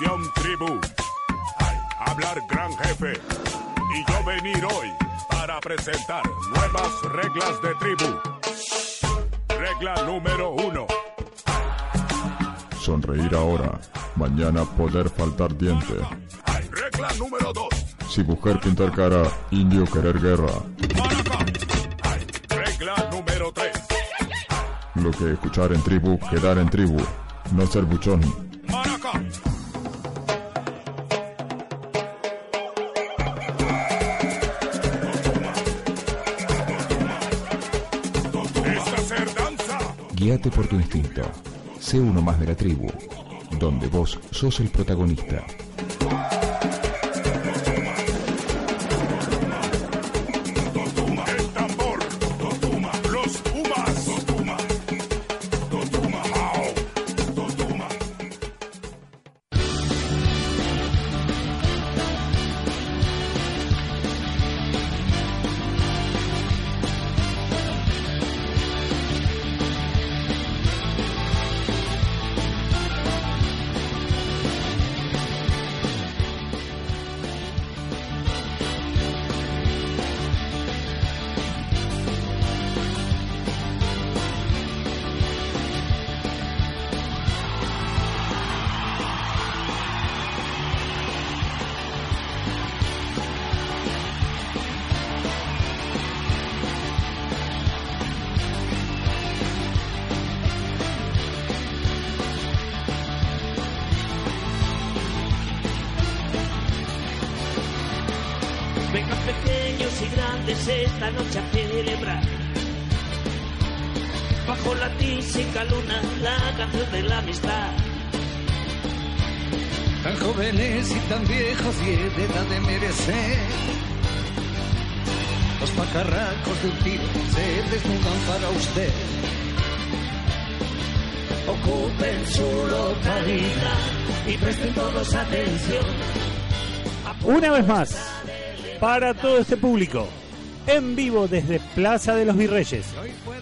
Atención tribu, hablar gran jefe y yo venir hoy para presentar nuevas reglas de tribu. Regla número uno. Sonreír ahora, mañana poder faltar diente. Regla número dos. Si mujer pintar cara, indio querer guerra. Regla número tres. Lo que escuchar en tribu, quedar en tribu. No ser buchón. Guíate por tu instinto. Sé uno más de la tribu, donde vos sos el protagonista. Una vez más, para todo este público, en vivo desde Plaza de los Virreyes.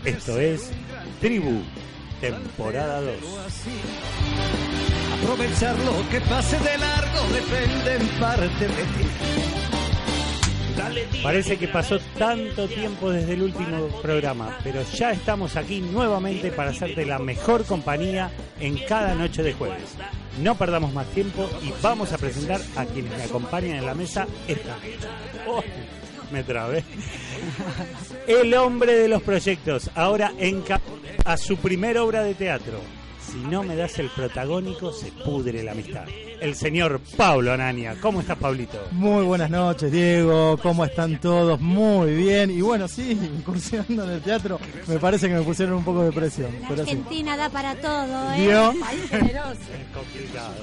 Esto es Tribu, temporada 2. Aprovechar lo que pase de largo depende en parte de ti. Parece que pasó tanto tiempo desde el último programa, pero ya estamos aquí nuevamente para hacerte la mejor compañía en cada noche de jueves. No perdamos más tiempo y vamos a presentar a quienes me acompañan en la mesa esta noche. Oh, me trabé. El hombre de los proyectos, ahora en a su primera obra de teatro. Si no me das el protagónico, se pudre la amistad. El señor Pablo Anania. ¿Cómo estás, Pablito? Muy buenas noches, Diego. ¿Cómo están todos? Muy bien. Y bueno, sí, incursionando en el teatro, me parece que me pusieron un poco de presión. La Pero sí. Argentina da para todo, ¿eh? Generoso. Es complicado.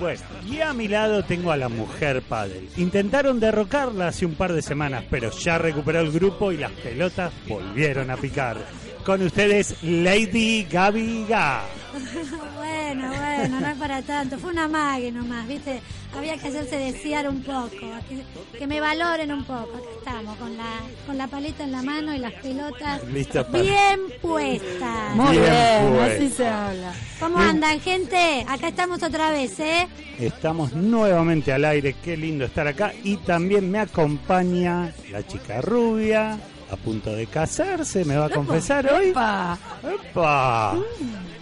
Bueno, y a mi lado tengo a la mujer padre. Intentaron derrocarla hace un par de semanas, pero ya recuperó el grupo y las pelotas volvieron a picar. Con ustedes, Lady Gaby Ga. bueno, bueno, no es para tanto. Fue una mague nomás, ¿viste? Había que hacerse desear un poco, que, que me valoren un poco. Acá estamos, con la, con la paleta en la mano y las pelotas Lista para- bien puestas. Muy Bien bien, pues. así se habla. ¿Cómo andan, gente? Acá estamos otra vez, ¿eh? Estamos nuevamente al aire, qué lindo estar acá. Y también me acompaña la chica rubia, a punto de casarse, me va a confesar hoy. ¡Epa! ¡Epa!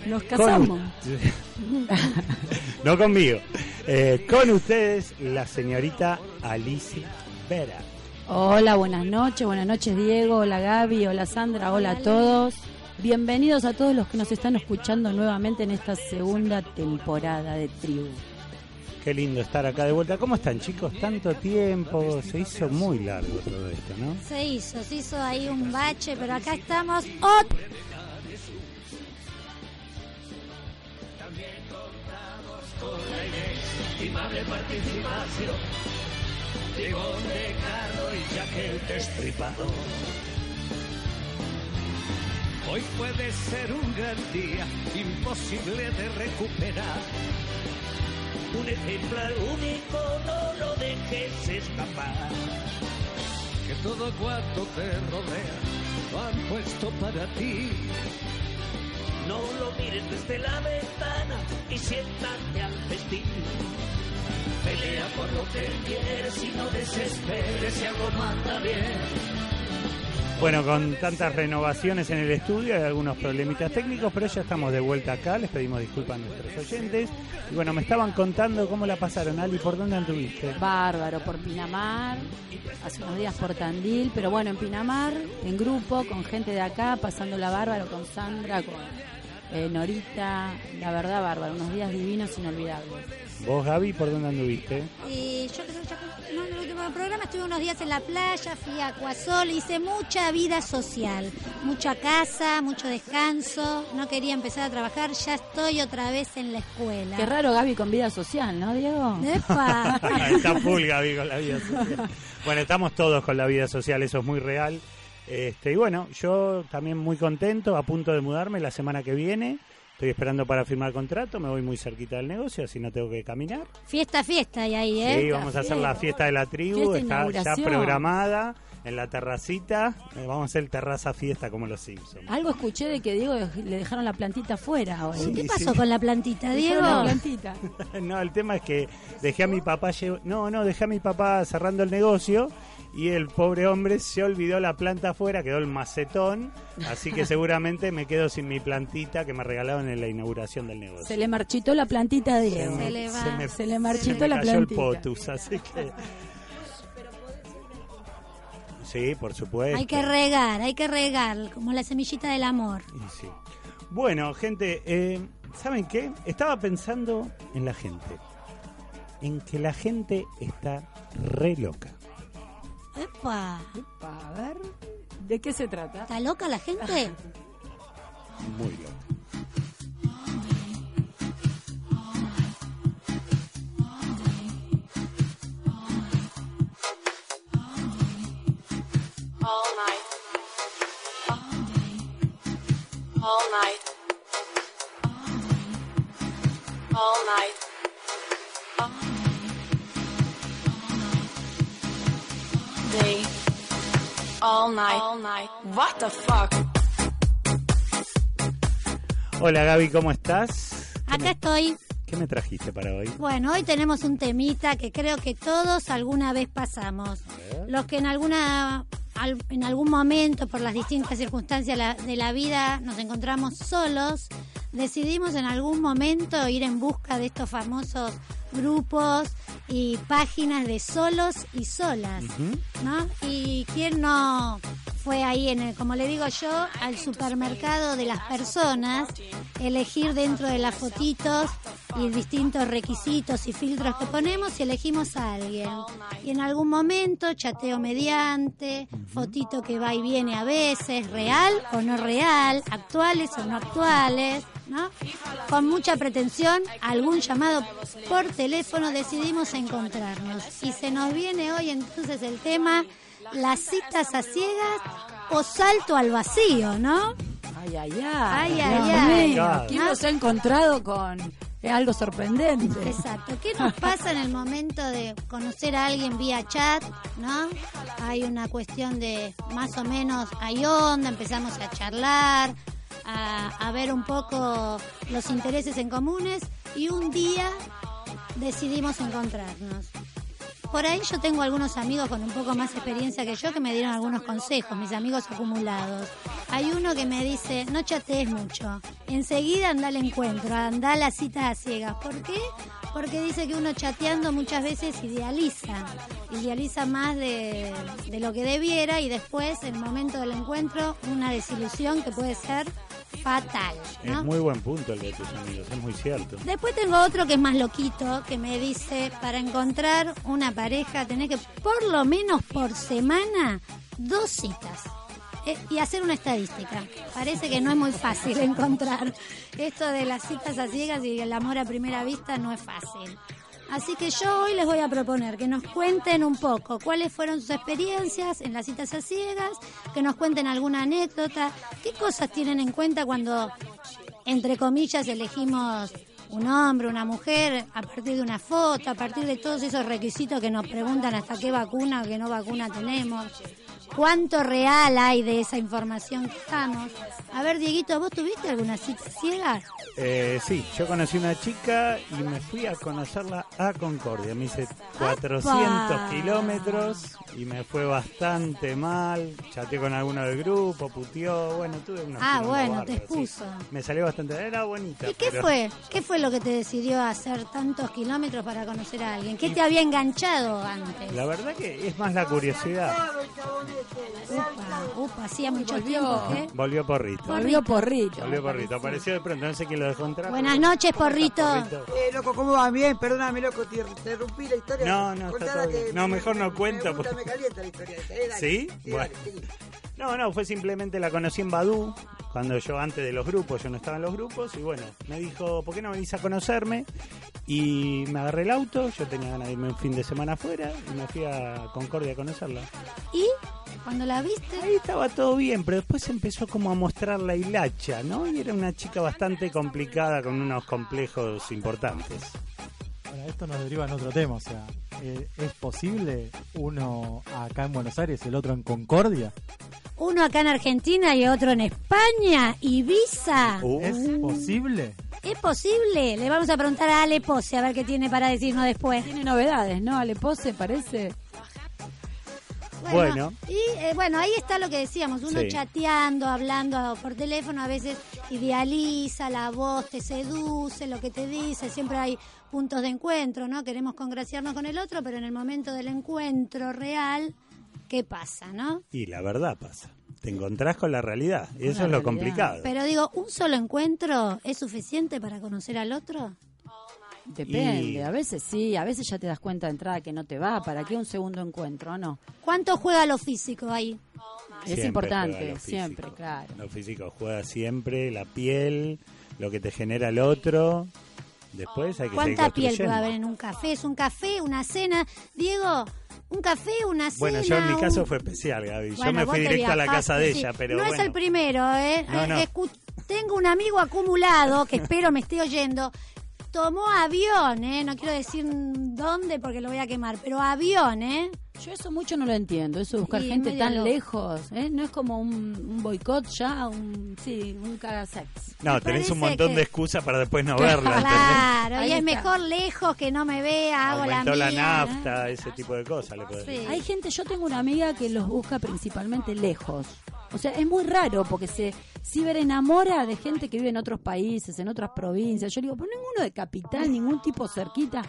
Nos Con casamos. no conmigo. Eh, con ustedes, la señorita Alicia Vera. Hola, buenas noches, buenas noches Diego, hola Gaby, hola Sandra, hola a todos. Bienvenidos a todos los que nos están escuchando nuevamente en esta segunda temporada de Tribu. Qué lindo estar acá de vuelta. ¿Cómo están, chicos? Tanto tiempo. Se hizo muy largo todo esto, ¿no? Se hizo, se hizo ahí un bache, pero acá estamos. ot- Estimable participación de Bonde, Carlos y Jaquel Destripador. Hoy puede ser un gran día, imposible de recuperar. Un ejemplar único, no lo dejes escapar. Que todo cuanto te rodea lo han puesto para ti. No lo mires desde la ventana y siéntate al festín. Pelea por lo que quieres y no desesperes si algo manda bien. Bueno, con tantas renovaciones en el estudio hay algunos problemitas técnicos, pero ya estamos de vuelta acá, les pedimos disculpas a nuestros oyentes. Y bueno, me estaban contando cómo la pasaron, Ali, ¿por dónde anduviste? Bárbaro, por Pinamar, hace unos días por Tandil, pero bueno, en Pinamar, en grupo, con gente de acá, pasándola bárbaro, con Sandra, con eh, Norita, la verdad bárbaro, unos días divinos, inolvidables. ¿Vos, Gaby, por dónde anduviste? Y yo creo que ya no, en el último programa estuve unos días en la playa, fui a Acuasol, hice mucha vida social, mucha casa, mucho descanso, no quería empezar a trabajar, ya estoy otra vez en la escuela. Qué raro Gaby con vida social, ¿no, Diego? ¡Epa! Está full, Gaby, con la vida social. Bueno, estamos todos con la vida social, eso es muy real. Este, y bueno, yo también muy contento, a punto de mudarme la semana que viene. Estoy esperando para firmar contrato, me voy muy cerquita del negocio, así no tengo que caminar. Fiesta, fiesta y ahí, ¿eh? Sí, vamos a hacer la fiesta de la tribu, está ya programada en la terracita. Eh, vamos a hacer terraza fiesta como los Simpsons. Algo escuché de que Diego le dejaron la plantita afuera hoy. Sí, ¿Qué pasó con la plantita, Diego? La plantita. no, el tema es que dejé a mi papá, no, no, dejé a mi papá cerrando el negocio y el pobre hombre se olvidó la planta afuera, quedó el macetón, así que seguramente me quedo sin mi plantita que me regalaron en la inauguración del negocio. Se le marchitó la plantita a Diego. Se, le, va. se, se le marchitó la cayó plantita. el potus, así que... Sí, por supuesto. Hay que regar, hay que regar, como la semillita del amor. Y sí. Bueno, gente, eh, ¿saben qué? Estaba pensando en la gente. En que la gente está re loca. ¡Epa! Epa, a ver, ¿de qué se trata? ¿Está loca la gente? Muy loca. all night, all night, all night. Day, all night, all night. What the fuck? Hola Gaby, ¿cómo estás? ¿Qué Acá me- estoy. ¿Qué me trajiste para hoy? Bueno, hoy tenemos un temita que creo que todos alguna vez pasamos. Los que en alguna al- en algún momento por las distintas circunstancias la- de la vida nos encontramos solos, decidimos en algún momento ir en busca de estos famosos grupos y páginas de solos y solas, ¿no? Y quién no fue ahí en el, como le digo yo, al supermercado de las personas, elegir dentro de las fotitos y distintos requisitos y filtros que ponemos y elegimos a alguien. Y en algún momento, chateo mediante, fotito que va y viene a veces, real o no real, actuales o no actuales, ¿no? Con mucha pretensión, algún llamado por teléfono decidimos encontrarnos. Y se nos viene hoy entonces el tema, las citas a ciegas o salto al vacío, ¿no? Ay, ay, ay. Ay, ay, ay. ¿Quién nos ha encontrado con eh, algo sorprendente? Exacto. ¿Qué nos pasa en el momento de conocer a alguien vía chat, no? Hay una cuestión de más o menos hay onda, empezamos a charlar, a, a ver un poco los intereses en comunes y un día decidimos encontrarnos. Por ahí yo tengo algunos amigos con un poco más experiencia que yo que me dieron algunos consejos, mis amigos acumulados. Hay uno que me dice, no chatees mucho, enseguida anda al encuentro, anda a la cita a ciegas. ¿Por qué? Porque dice que uno chateando muchas veces idealiza, idealiza más de, de lo que debiera y después, en el momento del encuentro, una desilusión que puede ser fatal. ¿no? Es muy buen punto el de tus amigos, es muy cierto. Después tengo otro que es más loquito, que me dice, para encontrar una pareja tenés que por lo menos por semana dos citas. eh, y hacer una estadística. Parece que no es muy fácil encontrar esto de las citas a ciegas y el amor a primera vista no es fácil. Así que yo hoy les voy a proponer que nos cuenten un poco cuáles fueron sus experiencias en las citas a ciegas, que nos cuenten alguna anécdota, qué cosas tienen en cuenta cuando, entre comillas, elegimos un hombre, una mujer, a partir de una foto, a partir de todos esos requisitos que nos preguntan hasta qué vacuna o qué no vacuna tenemos, cuánto real hay de esa información que estamos. A ver, Dieguito, ¿vos tuviste alguna cita ciega? Eh, sí, yo conocí una chica y me fui a conocerla a Concordia. Me hice 400 kilómetros y me fue bastante mal. Chateé con alguno del grupo, puteó. Bueno, tuve una. Ah, bueno, te expuso. Me salió bastante. Era bonita. ¿Y qué pero- fue? ¿Qué fue lo que te decidió hacer tantos kilómetros para conocer a alguien? ¿Qué te había enganchado antes? La verdad que es más la curiosidad. Upa, upa, hacía mucho Volvió. tiempo que... Volvió Porrito. Volvió porrito. Volvió Porrito. Apareció de pronto, no sé quién lo dejó entrar. Buenas noches, Porrito. Eh, loco, ¿cómo va? Bien, perdóname, loco, te interrumpí la historia. No, no, está todo que bien. No, me- mejor no me- cuento, Me, gusta, porque- me calienta la historia. Eh, dale. ¿Sí? Sí, Bueno. dale, sí. No, no, fue simplemente la conocí en Badú, cuando yo antes de los grupos, yo no estaba en los grupos, y bueno, me dijo, ¿por qué no venís a conocerme? Y me agarré el auto, yo tenía ganas de irme un fin de semana afuera, y me fui a Concordia a conocerla. ¿Y cuando la viste? Ahí estaba todo bien, pero después empezó como a mostrar la hilacha, ¿no? Y era una chica bastante complicada con unos complejos importantes. Bueno, esto nos deriva en otro tema, o sea, eh, ¿es posible uno acá en Buenos Aires, el otro en Concordia? Uno acá en Argentina y otro en España, Ibiza. Uh. ¿Es posible? ¿Es posible? Le vamos a preguntar a Ale Pose a ver qué tiene para decirnos después. Tiene novedades, ¿no? Ale Pose parece. Bueno. Y eh, bueno, ahí está lo que decíamos, uno Sí. chateando, hablando por teléfono, a veces idealiza la voz, te seduce, lo que te dice, siempre hay puntos de encuentro, ¿no? Queremos congraciarnos con el otro, pero en el momento del encuentro real, ¿qué pasa, no? Y la verdad pasa, te encontrás con la realidad, y eso es lo complicado. Pero digo, ¿un solo encuentro es suficiente para conocer al otro? Depende, Y- a veces sí, a veces ya te das cuenta de entrada que no te va. ¿Para qué un segundo encuentro? No. ¿Cuánto juega lo físico ahí? Es Siempre importante, juega lo siempre, claro. Lo físico juega siempre, la piel, lo que te genera el otro. Después hay que ¿Cuánta piel puede haber en un café? ¿Es un café, una cena? Diego, un café, una cena. Bueno, yo en mi un- caso fue especial, Gaby. Bueno, yo me fui directo a la casa de sí. ella, pero No bueno. es el primero, ¿eh? No, no. Tengo un amigo acumulado, que espero me esté oyendo, tomó avión, ¿eh? No quiero decir dónde porque lo voy a quemar, pero avión, ¿eh? Yo eso mucho no lo entiendo, eso de buscar gente tan loco. lejos, ¿eh? No es como un, un boicot ya, un, sí, un cagasex. No, tenés un montón que- de excusas para después no verla. ¿entendés? Claro, Ahí y es está. mejor lejos que no me vea, hago Aumentó la la, mía. nafta, ese tipo de cosas. Le Sí. decir. Hay gente, yo tengo una amiga que los busca principalmente lejos. O sea, es muy raro porque se ciber enamora de gente que vive en otros países, en otras provincias. Yo digo, pero ninguno de capital, ningún tipo cerquita.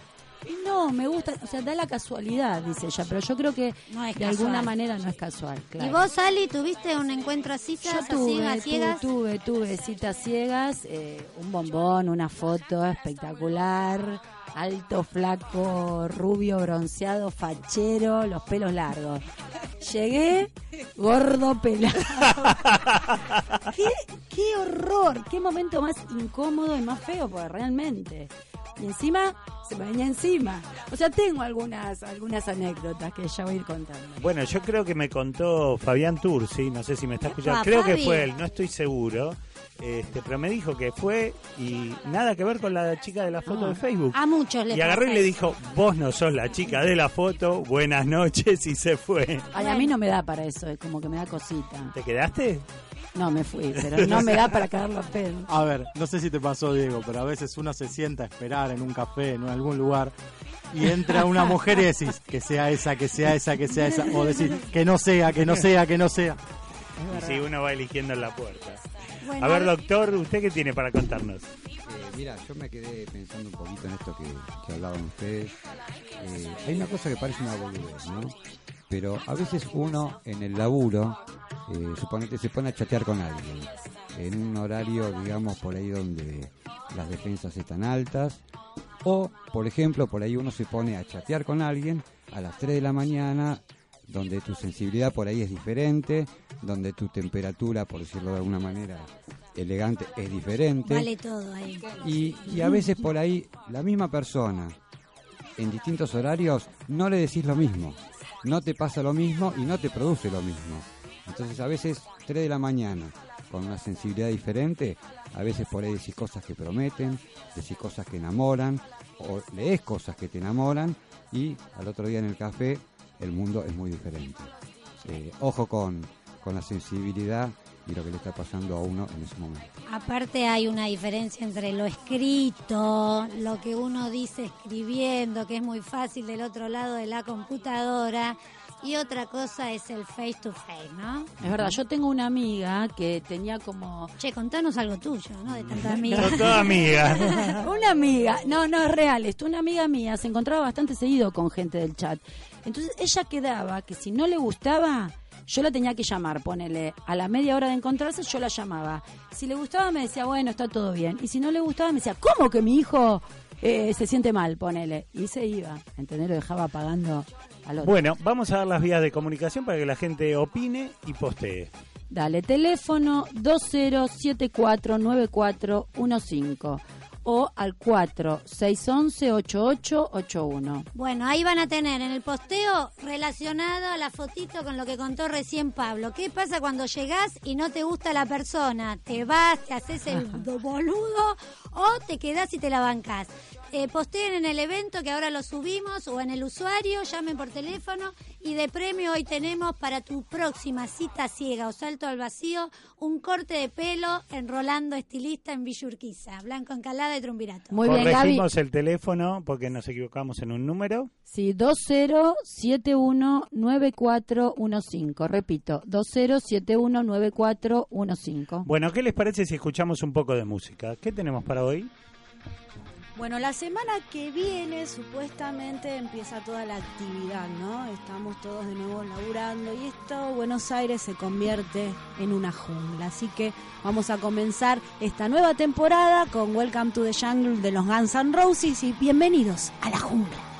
Y no, me gusta, o sea, da la casualidad, dice ella, pero yo creo que No de alguna manera no es casual. Claro. ¿Y vos, Ali, tuviste un encuentro a citas, Yo tuve, a tu- ciegas? tuve, tuve citas ciegas, eh, un bombón, una foto espectacular, alto, flaco, rubio, bronceado, fachero, los pelos largos. Llegué, gordo, pelado. ¿Qué, qué horror, qué momento más incómodo y más feo, porque realmente. Y encima se me venía encima. O sea, tengo algunas algunas anécdotas que ya voy a ir contando. Bueno, yo creo que me contó Fabián Tursi, no sé si me está escuchando, creo que fue él, no estoy seguro, este, pero me dijo que fue y nada que ver con la chica de la foto Ah. de Facebook. A muchos les Y agarró y le dijo, vos no sos la chica de la foto, buenas noches y se fue. Ay, a mí no me da para eso, es como que me da cosita. ¿Te quedaste? No, me fui, pero no me da para caerlo a pedo. A ver, no sé si te pasó, Diego, pero a veces uno se sienta a esperar en un café, en algún lugar, y entra una mujer y decís que sea esa, que sea esa, que sea esa, o decís que no sea, que no sea, que no sea. Y si uno va eligiendo en la puerta. Bueno, A ver, doctor, ¿usted qué tiene para contarnos? Eh, mira, yo me quedé pensando un poquito en esto que, que hablaban ustedes. Eh, hay una cosa que parece una boludez, ¿no? Pero a veces uno en el laburo, eh, suponete, se pone a chatear con alguien en un horario, digamos, por ahí donde las defensas están altas. O, por ejemplo, por ahí uno se pone a chatear con alguien a las 3 de la mañana donde tu sensibilidad por ahí es diferente, donde tu temperatura, por decirlo de alguna manera elegante, es diferente. Vale todo ahí. Y, y a veces por ahí la misma persona, en distintos horarios, no le decís lo mismo. No te pasa lo mismo y no te produce lo mismo. Entonces a veces 3 de la mañana, con una sensibilidad diferente, a veces por ahí decís cosas que prometen, decís cosas que enamoran, o lees cosas que te enamoran, y al otro día en el café el mundo es muy diferente. Eh, ojo con, con la sensibilidad y lo que le está pasando a uno en ese momento. Aparte hay una diferencia entre lo escrito, lo que uno dice escribiendo, que es muy fácil del otro lado de la computadora, y otra cosa es el face to face, ¿no? Es verdad, yo tengo una amiga que tenía como... Che, contanos algo tuyo, ¿no? De tanta amiga. Son todas amigas. una amiga, no, no es real, esto una amiga mía se encontraba bastante seguido con gente del chat. Entonces ella quedaba que si no le gustaba, yo la tenía que llamar, ponele, a la media hora de encontrarse yo la llamaba. Si le gustaba me decía, bueno, está todo bien. Y si no le gustaba me decía, ¿cómo que mi hijo eh, se siente mal? Ponele. Y se iba, ¿entendés? Lo dejaba pagando al otro. Bueno, vamos a dar las vías de comunicación para que la gente opine y postee. Dale, teléfono 20749415 o al 4611-8881. Bueno, ahí van a tener en el posteo relacionado la fotito con lo que contó recién Pablo. ¿Qué pasa cuando llegás y no te gusta la persona? ¿Te vas, te haces el boludo o te quedás y te la bancás? Eh, posteen en el evento que ahora lo subimos o en el usuario, llamen por teléfono y de premio hoy tenemos para tu próxima cita ciega o salto al vacío un corte de pelo en Rolando Estilista en Villurquiza, Blanco Encalada y Trumbirato. Muy bien, Gaby. Corregimos el teléfono porque nos equivocamos en un número. Sí, 20719415. Repito, 20719415. Bueno, ¿qué les parece si escuchamos un poco de música? ¿Qué tenemos para hoy? Bueno, la semana que viene supuestamente empieza toda la actividad, ¿no? Estamos todos de nuevo laburando y esto, Buenos Aires se convierte en una jungla. Así que vamos a comenzar esta nueva temporada con Welcome to the Jungle de los Guns N' Roses y bienvenidos a la jungla.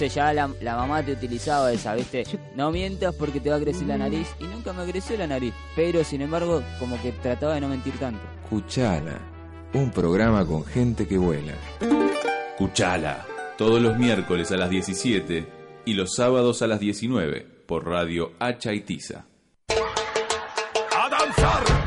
Entonces ya la, la mamá te utilizaba esa, ¿viste? No mientas porque te va a crecer la nariz. Y nunca me creció la nariz. Pero sin embargo, como que trataba de no mentir tanto. Cuchala, un programa con gente que vuela. Cuchala, todos los miércoles a las 17 y los sábados a las 19 por Radio Hacha y Tiza. ¡A danzar!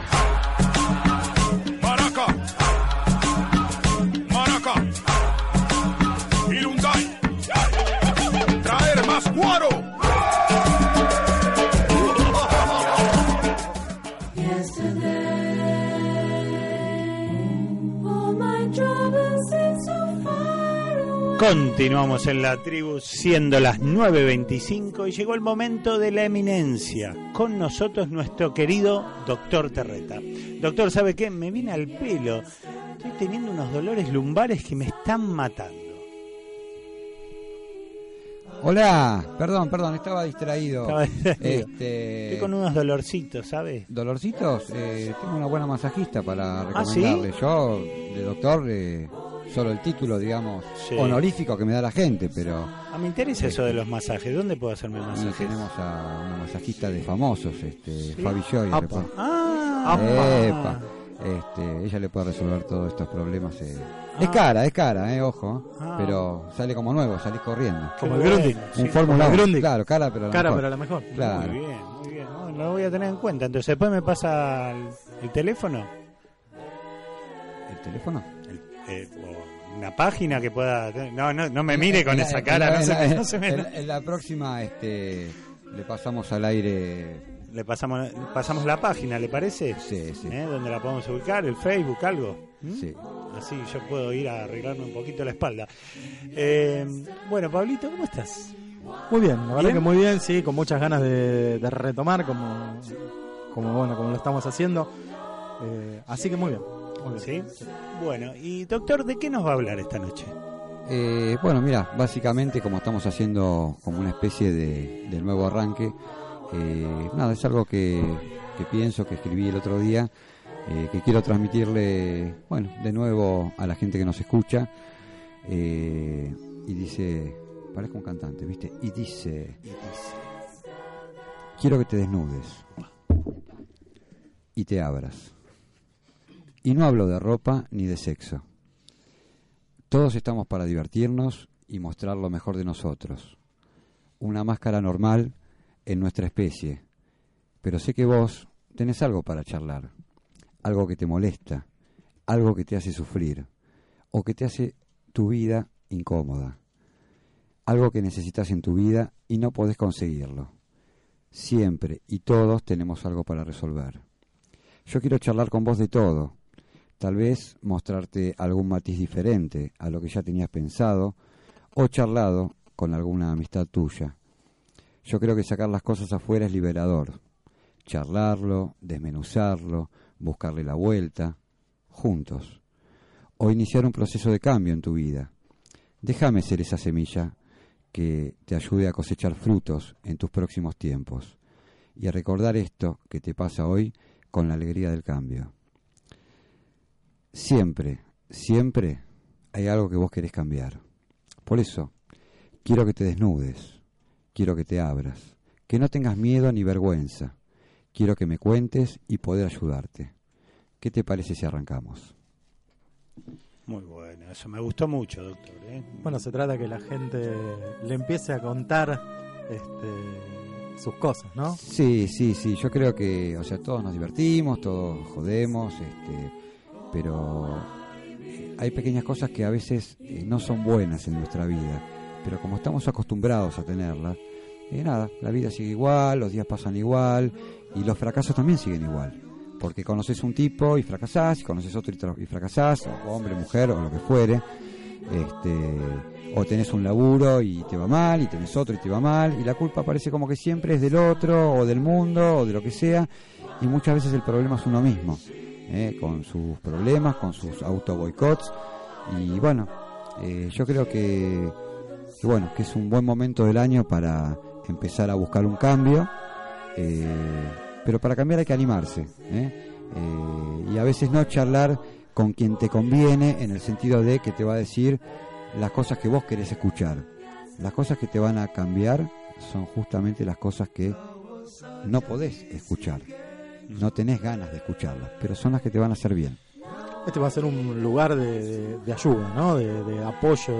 Continuamos en la tribu siendo las 9.25 y llegó el momento de la eminencia. Con nosotros nuestro querido doctor Terreta. Doctor, ¿sabe qué? Me viene al pelo. Estoy teniendo unos dolores lumbares que me están matando. Hola, perdón, perdón, estaba distraído. Estaba distraído. Este, Estoy con unos dolorcitos, ¿sabe? ¿Dolorcitos? Eh, tengo una buena masajista para ¿Ah, sí? recomendarle. Yo, de doctor, eh, solo el título, digamos, Sí. honorífico que me da la gente, pero Ah, me interesa eso de los masajes. ¿Dónde puedo hacerme masajes? tenemos a una masajista de famosos, este, Sí. Fabi Joy. Apa. Ah, Epa. Este, ella le puede resolver todos estos problemas. eh. Es Ah. cara, es cara, eh, ojo. Ah. pero sale como nuevo, salís corriendo. Como el Grundig. Un Sí, Fórmula como el 1. Grundig. Claro, cara, pero la Cara, mejor. pero la mejor. Claro. Muy bien, muy bien. No, lo voy a tener en cuenta. Entonces, después me pasa el, el teléfono. ¿El teléfono? Eh, o una página que pueda. No, no, no me mire con la- esa cara. la- no en se, la- no se me- en- en la próxima este, le pasamos al aire. Le pasamos, pasamos la página, ¿le parece? Sí, sí. ¿Eh? ¿Dónde la podemos ubicar? ¿El Facebook, algo? ¿Mm? Sí. Así yo puedo ir a arreglarme un poquito la espalda. Eh, bueno, Pablito, ¿cómo estás? Muy bien, la verdad ¿Bien? que muy bien, sí, con muchas ganas de, de retomar como, como bueno, como lo estamos haciendo. Eh, así que muy bien. Muy bien. ¿Sí? Bueno, y doctor, ¿de qué nos va a hablar esta noche? Eh, bueno, mira, básicamente como estamos haciendo como una especie de, de nuevo arranque, eh, nada, es algo que, que pienso, que escribí el otro día, eh, que quiero transmitirle, bueno, de nuevo a la gente que nos escucha. eh, y dice, parezco un cantante, ¿viste? Y dice, quiero que te desnudes y te abras. Y no hablo de ropa ni de sexo. Todos estamos para divertirnos y mostrar lo mejor de nosotros. Una máscara normal en nuestra especie. Pero sé que vos tenés algo para charlar. Algo que te molesta. Algo que te hace sufrir. O que te hace tu vida incómoda. Algo que necesitas en tu vida y no podés conseguirlo. Siempre y todos tenemos algo para resolver. Yo quiero charlar con vos de todo. Tal vez mostrarte algún matiz diferente a lo que ya tenías pensado o charlado con alguna amistad tuya. Yo creo que sacar las cosas afuera es liberador. Charlarlo, desmenuzarlo, buscarle la vuelta, juntos. O iniciar un proceso de cambio en tu vida. Déjame ser esa semilla que te ayude a cosechar frutos en tus próximos tiempos y a recordar esto que te pasa hoy con la alegría del cambio. Siempre, siempre hay algo que vos querés cambiar. Por eso, quiero que te desnudes, quiero que te abras, que no tengas miedo ni vergüenza. Quiero que me cuentes y poder ayudarte. ¿Qué te parece si arrancamos? Muy bueno, eso me gustó mucho, doctor. ¿eh? Bueno, se trata que la gente le empiece a contar este, sus cosas, ¿no? Sí, sí, sí, yo creo que, o sea, todos nos divertimos, todos jodemos, este, pero hay pequeñas cosas que a veces eh, no son buenas en nuestra vida, pero como estamos acostumbrados a tenerlas, eh, nada, la vida sigue igual, los días pasan igual y los fracasos también siguen igual. Porque conoces un tipo y fracasás, y conoces otro y, y fracasás, hombre, mujer, o lo que fuere. Este, o tenés un laburo y te va mal, y tenés otro y te va mal, y la culpa parece como que siempre es del otro, o del mundo, o de lo que sea, y muchas veces el problema es uno mismo, ¿eh? con sus problemas, con sus auto boicots, y bueno, eh, yo creo que, que bueno, que es un buen momento del año para empezar a buscar un cambio, eh, pero para cambiar hay que animarse, ¿eh? Eh, y a veces no charlar con quien te conviene en el sentido de que te va a decir las cosas que vos querés escuchar. Las cosas que te van a cambiar son justamente las cosas que no podés escuchar. No tenés ganas de escucharlas, pero son las que te van a hacer bien. Este va a ser un lugar de, de- de ayuda, ¿no? De, de apoyo,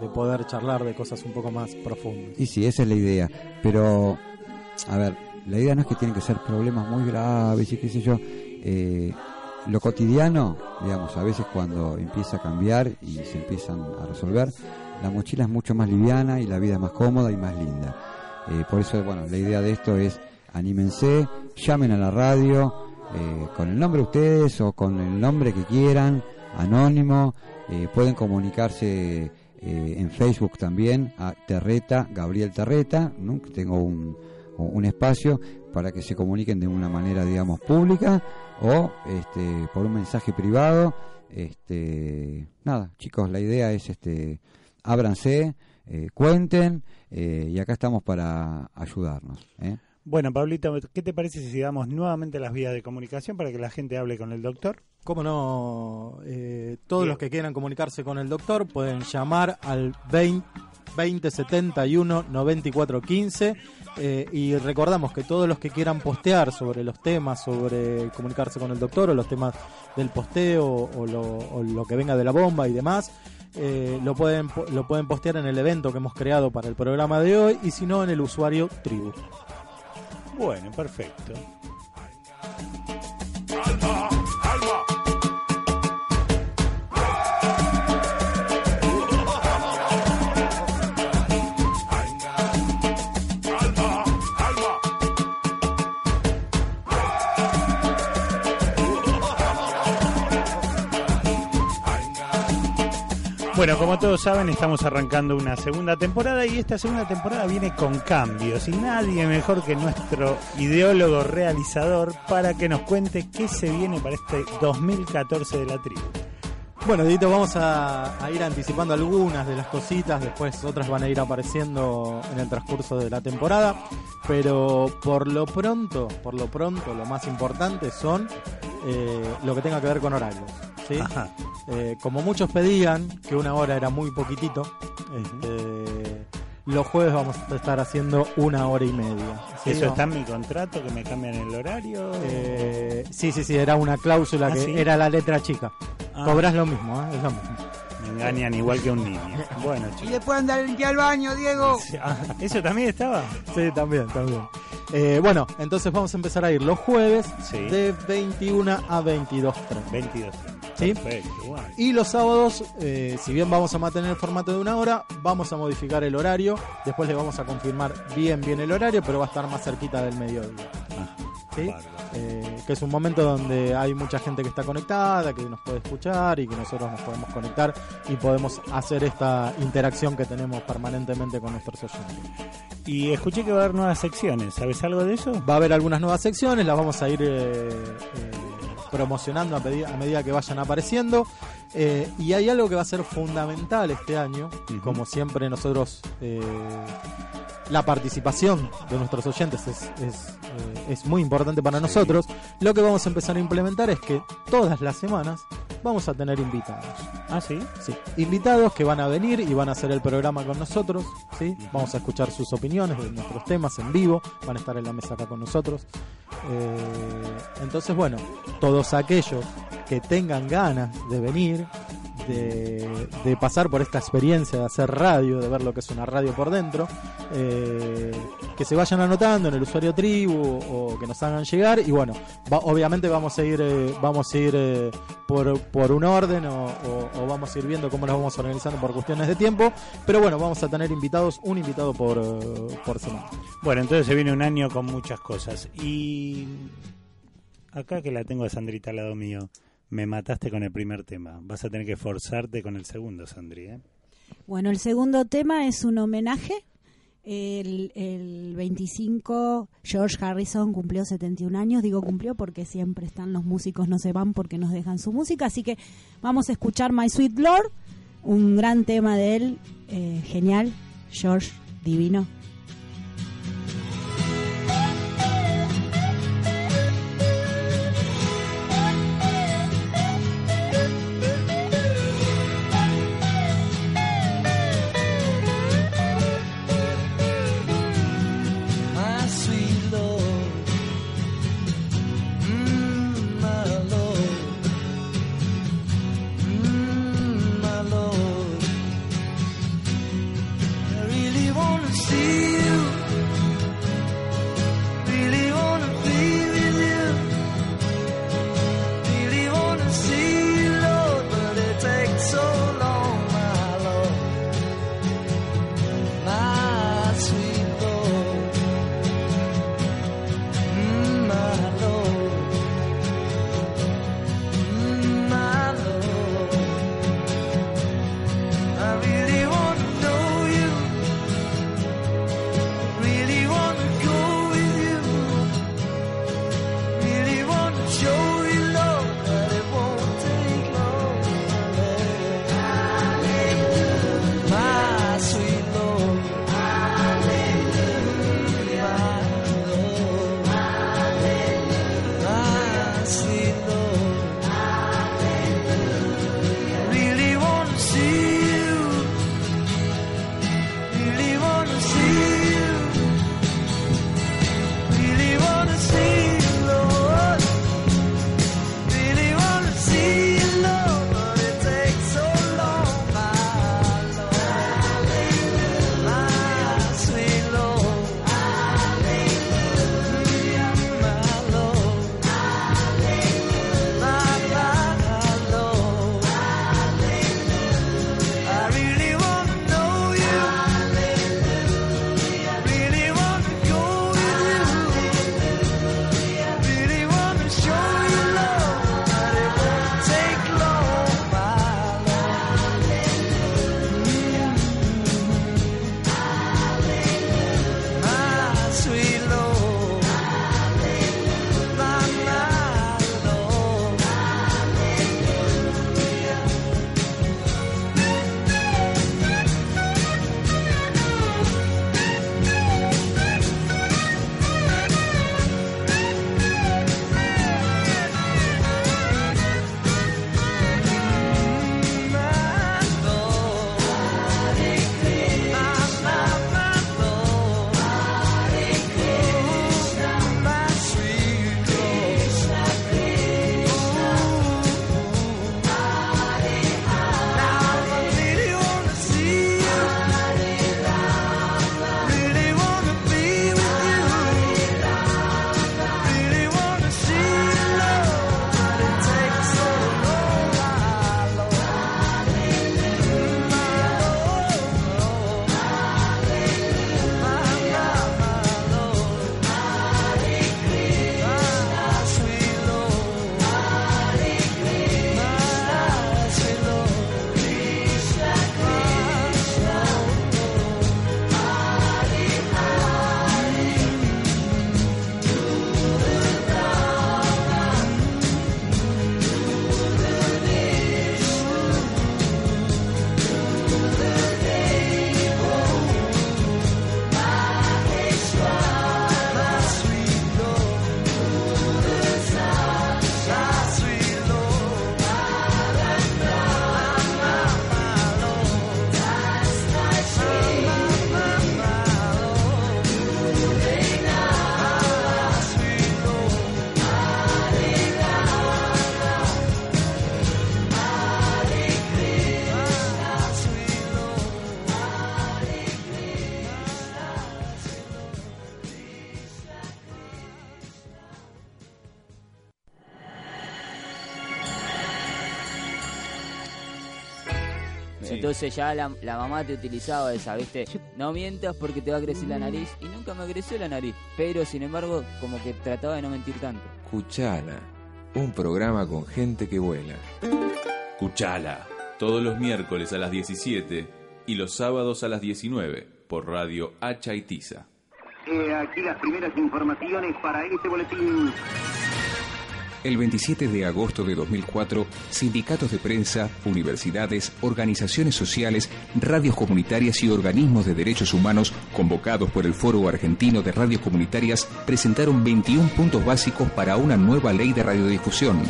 de poder charlar de cosas un poco más profundas. Y sí, esa es la idea. Pero, a ver, la idea no es que tienen que ser problemas muy graves y qué sé yo. Eh, lo cotidiano, digamos, a veces cuando empieza a cambiar y se empiezan a resolver, la mochila es mucho más liviana y la vida es más cómoda y más linda. Eh, por eso, bueno, la idea de esto es anímense, llamen a la radio eh, con el nombre de ustedes o con el nombre que quieran, anónimo, eh, pueden comunicarse eh, en Facebook también a Terreta, Gabriel Terreta, ¿no? tengo un, un espacio para que se comuniquen de una manera, digamos, pública o este, por un mensaje privado. Este, nada, chicos, la idea es, este, ábranse, cuenten y acá estamos para ayudarnos. ¿eh? Bueno, Pablito, ¿qué te parece si damos nuevamente las vías de comunicación para que la gente hable con el doctor? Cómo no, eh, todos los que quieran comunicarse con el doctor pueden llamar al 20, 2071 9415 eh, y recordamos que todos los que quieran postear sobre los temas, sobre comunicarse con el doctor o los temas del posteo o lo, o lo que venga de la bomba y demás, eh, lo, pueden, lo pueden postear en el evento que hemos creado para el programa de hoy y si no en el usuario Tribu. Bueno, perfecto. Bueno, como todos saben, estamos arrancando una segunda temporada y esta segunda temporada viene con cambios y nadie mejor que nuestro ideólogo realizador para que nos cuente qué se viene para este 2014 de la tribu. Bueno, Dito, vamos a, a ir anticipando algunas de las cositas, después otras van a ir apareciendo en el transcurso de la temporada, pero por lo pronto, por lo pronto, lo más importante son eh, lo que tenga que ver con horarios. ¿sí? Eh, como muchos pedían, que una hora era muy poquitito, este, los jueves vamos a estar haciendo una hora y media. ¿sí? ¿Eso está en mi contrato, que me cambian el horario? Eh, sí, sí, sí, era una cláusula ¿Ah, que sí? era la letra chica. Ah. Cobras lo mismo, ¿eh? es lo mismo. Me engañan igual que un niño. Bueno, Y chicos. después andar a limpiar el baño, Diego. Ah, ¿Eso también estaba? Sí, también, también. Eh, bueno, entonces vamos a empezar a ir los jueves Sí. de 21 a 22.30. 22. ¿Sí? Perfecto, bueno. Y los sábados, eh, si bien vamos a mantener el formato de una hora, vamos a modificar el horario. Después le vamos a confirmar bien, bien el horario, pero va a estar más cerquita del mediodía. ¿Sí? Eh, que es un momento donde hay mucha gente que está conectada, que nos puede escuchar y que nosotros nos podemos conectar y podemos hacer esta interacción que tenemos permanentemente con nuestros oyentes. Y escuché que va a haber nuevas secciones. ¿Sabes algo de eso? Va a haber algunas nuevas secciones, las vamos a ir eh, promocionando a, a medida que vayan apareciendo. Eh, y hay algo que va a ser fundamental este año, como siempre nosotros, eh, la participación de nuestros oyentes es, es, eh, es muy importante para nosotros. Lo que vamos a empezar a implementar es que todas las semanas vamos a tener invitados. ¿Ah, sí? Sí, invitados que van a venir y van a hacer el programa con nosotros, ¿sí? Vamos a escuchar sus opiniones de nuestros temas en vivo, van a estar en la mesa acá con nosotros. Entonces, bueno, todos aquellos que tengan ganas de venir, de, pasar por esta experiencia de hacer radio, de ver lo que es una radio por dentro, eh, que se vayan anotando en el usuario tribu o que nos hagan llegar y bueno, obviamente vamos a ir eh, vamos a ir eh, por, por un orden o, vamos a ir viendo cómo nos vamos organizando por cuestiones de tiempo, pero bueno, vamos a tener invitados, un invitado por, por semana. Bueno, entonces se viene un año con muchas cosas. Y acá que la tengo a Sandrita al lado mío, me mataste con el primer tema. Vas a tener que forzarte con el segundo, Sandri. ¿eh? Bueno, el segundo tema es un homenaje. El, el 25, George Harrison cumplió 71 años. Digo cumplió porque siempre están los músicos, no se van porque nos dejan su música. Así que vamos a escuchar My Sweet Lord, un gran tema de él, eh, genial. George, divino. Ya la, la mamá te utilizaba esa, ¿viste? No mientas porque te va a crecer la nariz. Y nunca me creció la nariz. Pero sin embargo, como que trataba de no mentir tanto. Cuchala, un programa con gente que vuela. Cuchala, todos los miércoles a las 17 y los sábados a las 19 por Radio Hacha y Tiza. Eh, aquí las primeras informaciones para este boletín. El 27 de agosto de 2004, sindicatos de prensa, universidades, organizaciones sociales, radios comunitarias y organismos de derechos humanos convocados por el Foro Argentino de Radios Comunitarias presentaron 21 puntos básicos para una nueva ley de radiodifusión.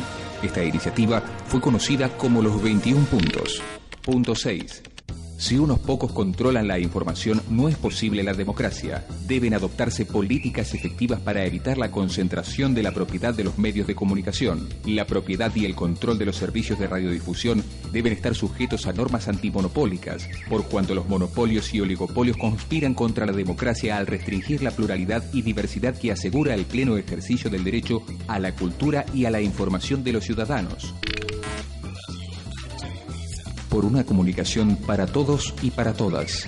Esta iniciativa fue conocida como los 21 puntos. Punto 6. Si unos pocos controlan la información, no es posible la democracia. Deben adoptarse políticas efectivas para evitar la concentración de la propiedad de los medios de comunicación. La propiedad y el control de los servicios de radiodifusión deben estar sujetos a normas antimonopólicas, por cuanto los monopolios y oligopolios conspiran contra la democracia al restringir la pluralidad y diversidad que asegura el pleno ejercicio del derecho a la cultura y a la información de los ciudadanos por una comunicación para todos y para todas.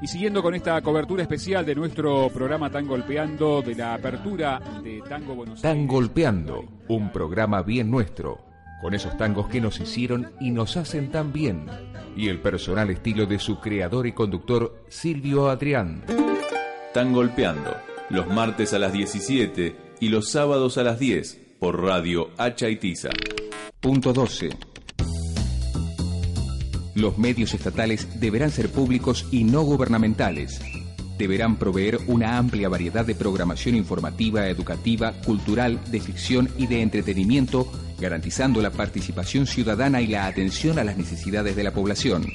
Y siguiendo con esta cobertura especial de nuestro programa Tan Golpeando de la apertura de Tango Buenos Tan Golpeando, un programa bien nuestro, con esos tangos que nos hicieron y nos hacen tan bien, y el personal estilo de su creador y conductor Silvio Adrián. Tan Golpeando, los martes a las 17 y los sábados a las 10 por Radio Hacha y Tiza. Punto 12. Los medios estatales deberán ser públicos y no gubernamentales. Deberán proveer una amplia variedad de programación informativa, educativa, cultural, de ficción y de entretenimiento, garantizando la participación ciudadana y la atención a las necesidades de la población.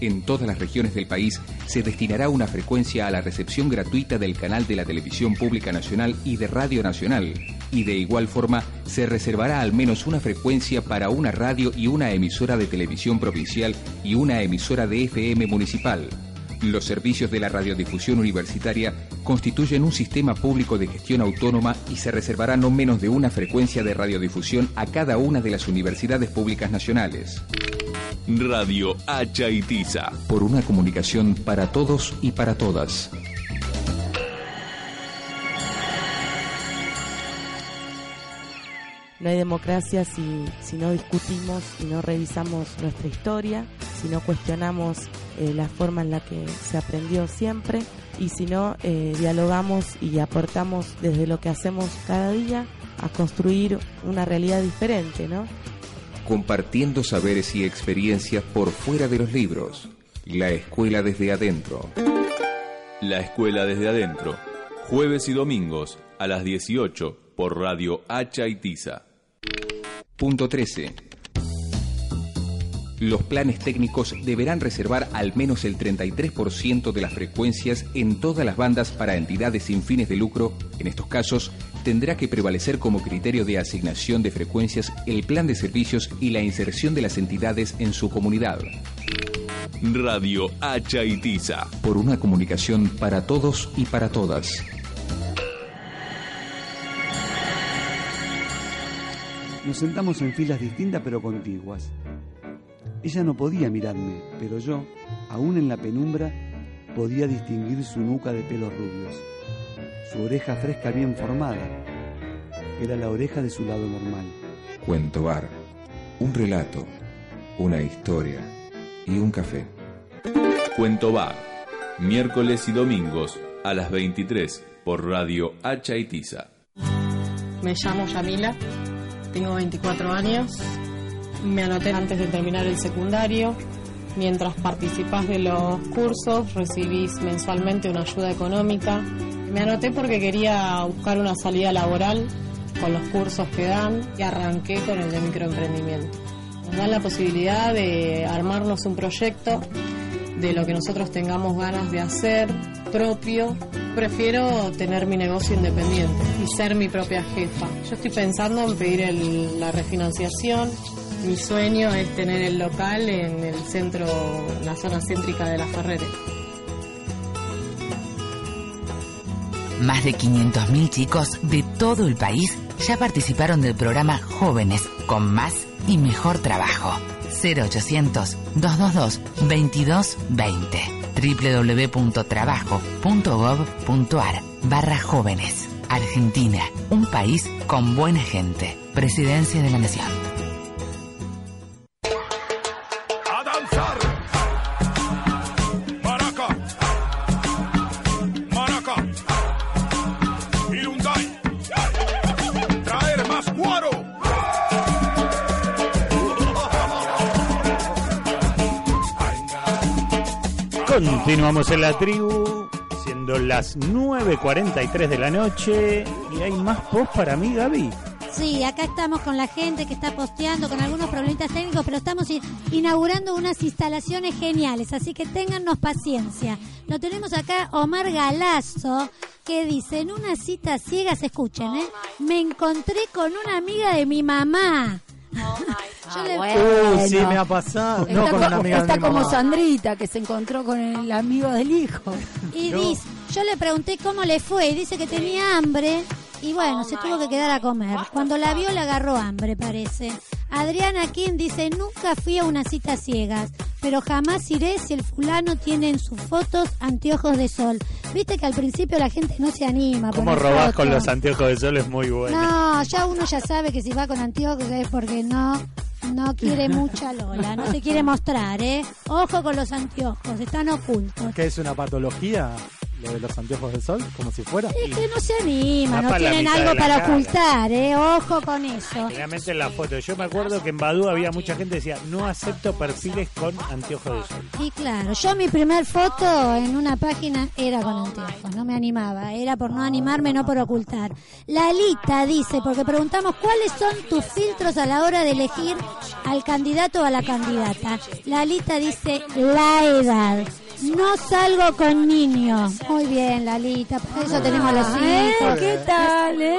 En todas las regiones del país se destinará una frecuencia a la recepción gratuita del canal de la Televisión Pública Nacional y de Radio Nacional, y de igual forma se reservará al menos una frecuencia para una radio y una emisora de televisión provincial y una emisora de FM municipal. Los servicios de la radiodifusión universitaria constituyen un sistema público de gestión autónoma y se reservará no menos de una frecuencia de radiodifusión a cada una de las universidades públicas nacionales. Radio Hacha y Tiza. Por una comunicación para todos y para todas. No hay democracia si, si no discutimos y no revisamos nuestra historia, si no cuestionamos eh, la forma en la que se aprendió siempre y si no eh, dialogamos y aportamos desde lo que hacemos cada día a construir una realidad diferente, ¿no? Compartiendo saberes y experiencias por fuera de los libros. La escuela desde adentro. La escuela desde adentro. Jueves y domingos a las 18 por Radio Hacha y Tiza. Punto 13. Los planes técnicos deberán reservar al menos el 33% de las frecuencias en todas las bandas para entidades sin fines de lucro. En estos casos, tendrá que prevalecer como criterio de asignación de frecuencias el plan de servicios y la inserción de las entidades en su comunidad. Radio Hacha y Tiza. Por una comunicación para todos y para todas. Nos sentamos en filas distintas pero contiguas. Ella no podía mirarme, pero yo, aún en la penumbra, podía distinguir su nuca de pelos rubios, su oreja fresca bien formada. Era la oreja de su lado normal. Cuento bar. Un relato, una historia y un café. Cuento Bar. Miércoles y domingos a las 23 por Radio Hacha y Tiza. Me llamo Yamila, tengo 24 años, me anoté antes de terminar el secundario. Mientras participás de los cursos recibís mensualmente una ayuda económica. Me anoté porque quería buscar una salida laboral con los cursos que dan y arranqué con el de microemprendimiento. Nos dan la posibilidad de armarnos un proyecto de lo que nosotros tengamos ganas de hacer propio. Prefiero tener mi negocio independiente y ser mi propia jefa. Yo estoy pensando en pedir el- la refinanciación. Mi sueño es tener el local en el centro, en la zona céntrica de la Ferrere. Más de 500.000 chicos de todo el país ya participaron del programa Jóvenes con más y mejor trabajo. 0800-222-2220 www.trabajo.gov.ar barra jóvenes. Argentina, un país con buena gente. Presidencia de la Nación. Continuamos en la tribu, siendo las 9.43 de la noche. Y hay más post para mí, Gaby. Sí, acá estamos con la gente que está posteando con algunos problemitas técnicos, pero estamos inaugurando unas instalaciones geniales, así que téngannos paciencia. Lo tenemos acá Omar Galazo, que dice, en una cita ciega, se escuchen, ¿eh? Me encontré con una amiga de mi mamá. Yo le- Uy, sí, me ha pasado. Está, No con co- una amiga de está mi como mamá. Sandrita, que se encontró con el amigo del hijo. Y dice, yo le pregunté cómo le fue y dice que tenía hambre y bueno, se tuvo que quedar a comer. Cuando la vio le agarró hambre, parece. Adriana Kim dice, nunca fui a una cita ciegas, pero jamás iré si el fulano tiene en sus fotos anteojos de sol. Viste que al principio la gente no se anima. a Cómo robás fotos. con los anteojos de sol es muy bueno. No, ya uno ya sabe que si va con anteojos es porque no no quiere mucha Lola, no se quiere mostrar, ¿eh? Ojo con los anteojos, están ocultos. ¿Qué es una patología? Lo de los anteojos del sol, como si fuera. Es que no se anima, no la tienen algo la para cara. ocultar, ¿eh? Ojo con eso. Generalmente en la foto. Yo me acuerdo que en Badú había mucha gente que decía, no acepto perfiles con anteojos de sol. Y claro, yo mi primer foto en una página era con anteojos, no me animaba, era por no animarme, no por ocultar. Lalita dice, porque preguntamos cuáles son tus filtros a la hora de elegir al candidato o a la candidata. Lalita dice, la edad. No salgo con niños. Muy bien, Lalita, por eso tenemos a los ¿eh? hijos. ¿Qué tal, eh?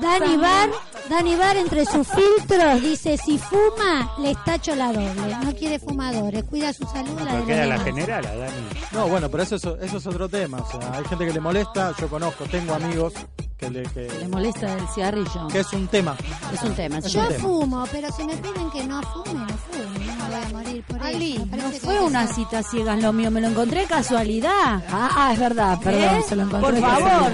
Dani Bar, Dani Bar entre sus filtros dice, si fuma, les tacho la doble. No quiere fumadores, cuida su salud, la de Porque era la general, a Dani. No, bueno, pero eso, es- eso es otro tema. O sea, hay gente que le molesta. Yo conozco, tengo amigos que le. Que, Le molesta el cigarrillo. que es un tema. Es un tema. Es Yo un tema. fumo, pero si me piden que no fume, no fume. No me voy a morir por Ali, eso. No fue una cita ciegas lo mío, me lo encontré casualidad. Ah, ah, es verdad, perdón, ¿Eh? se lo encontré. Por favor,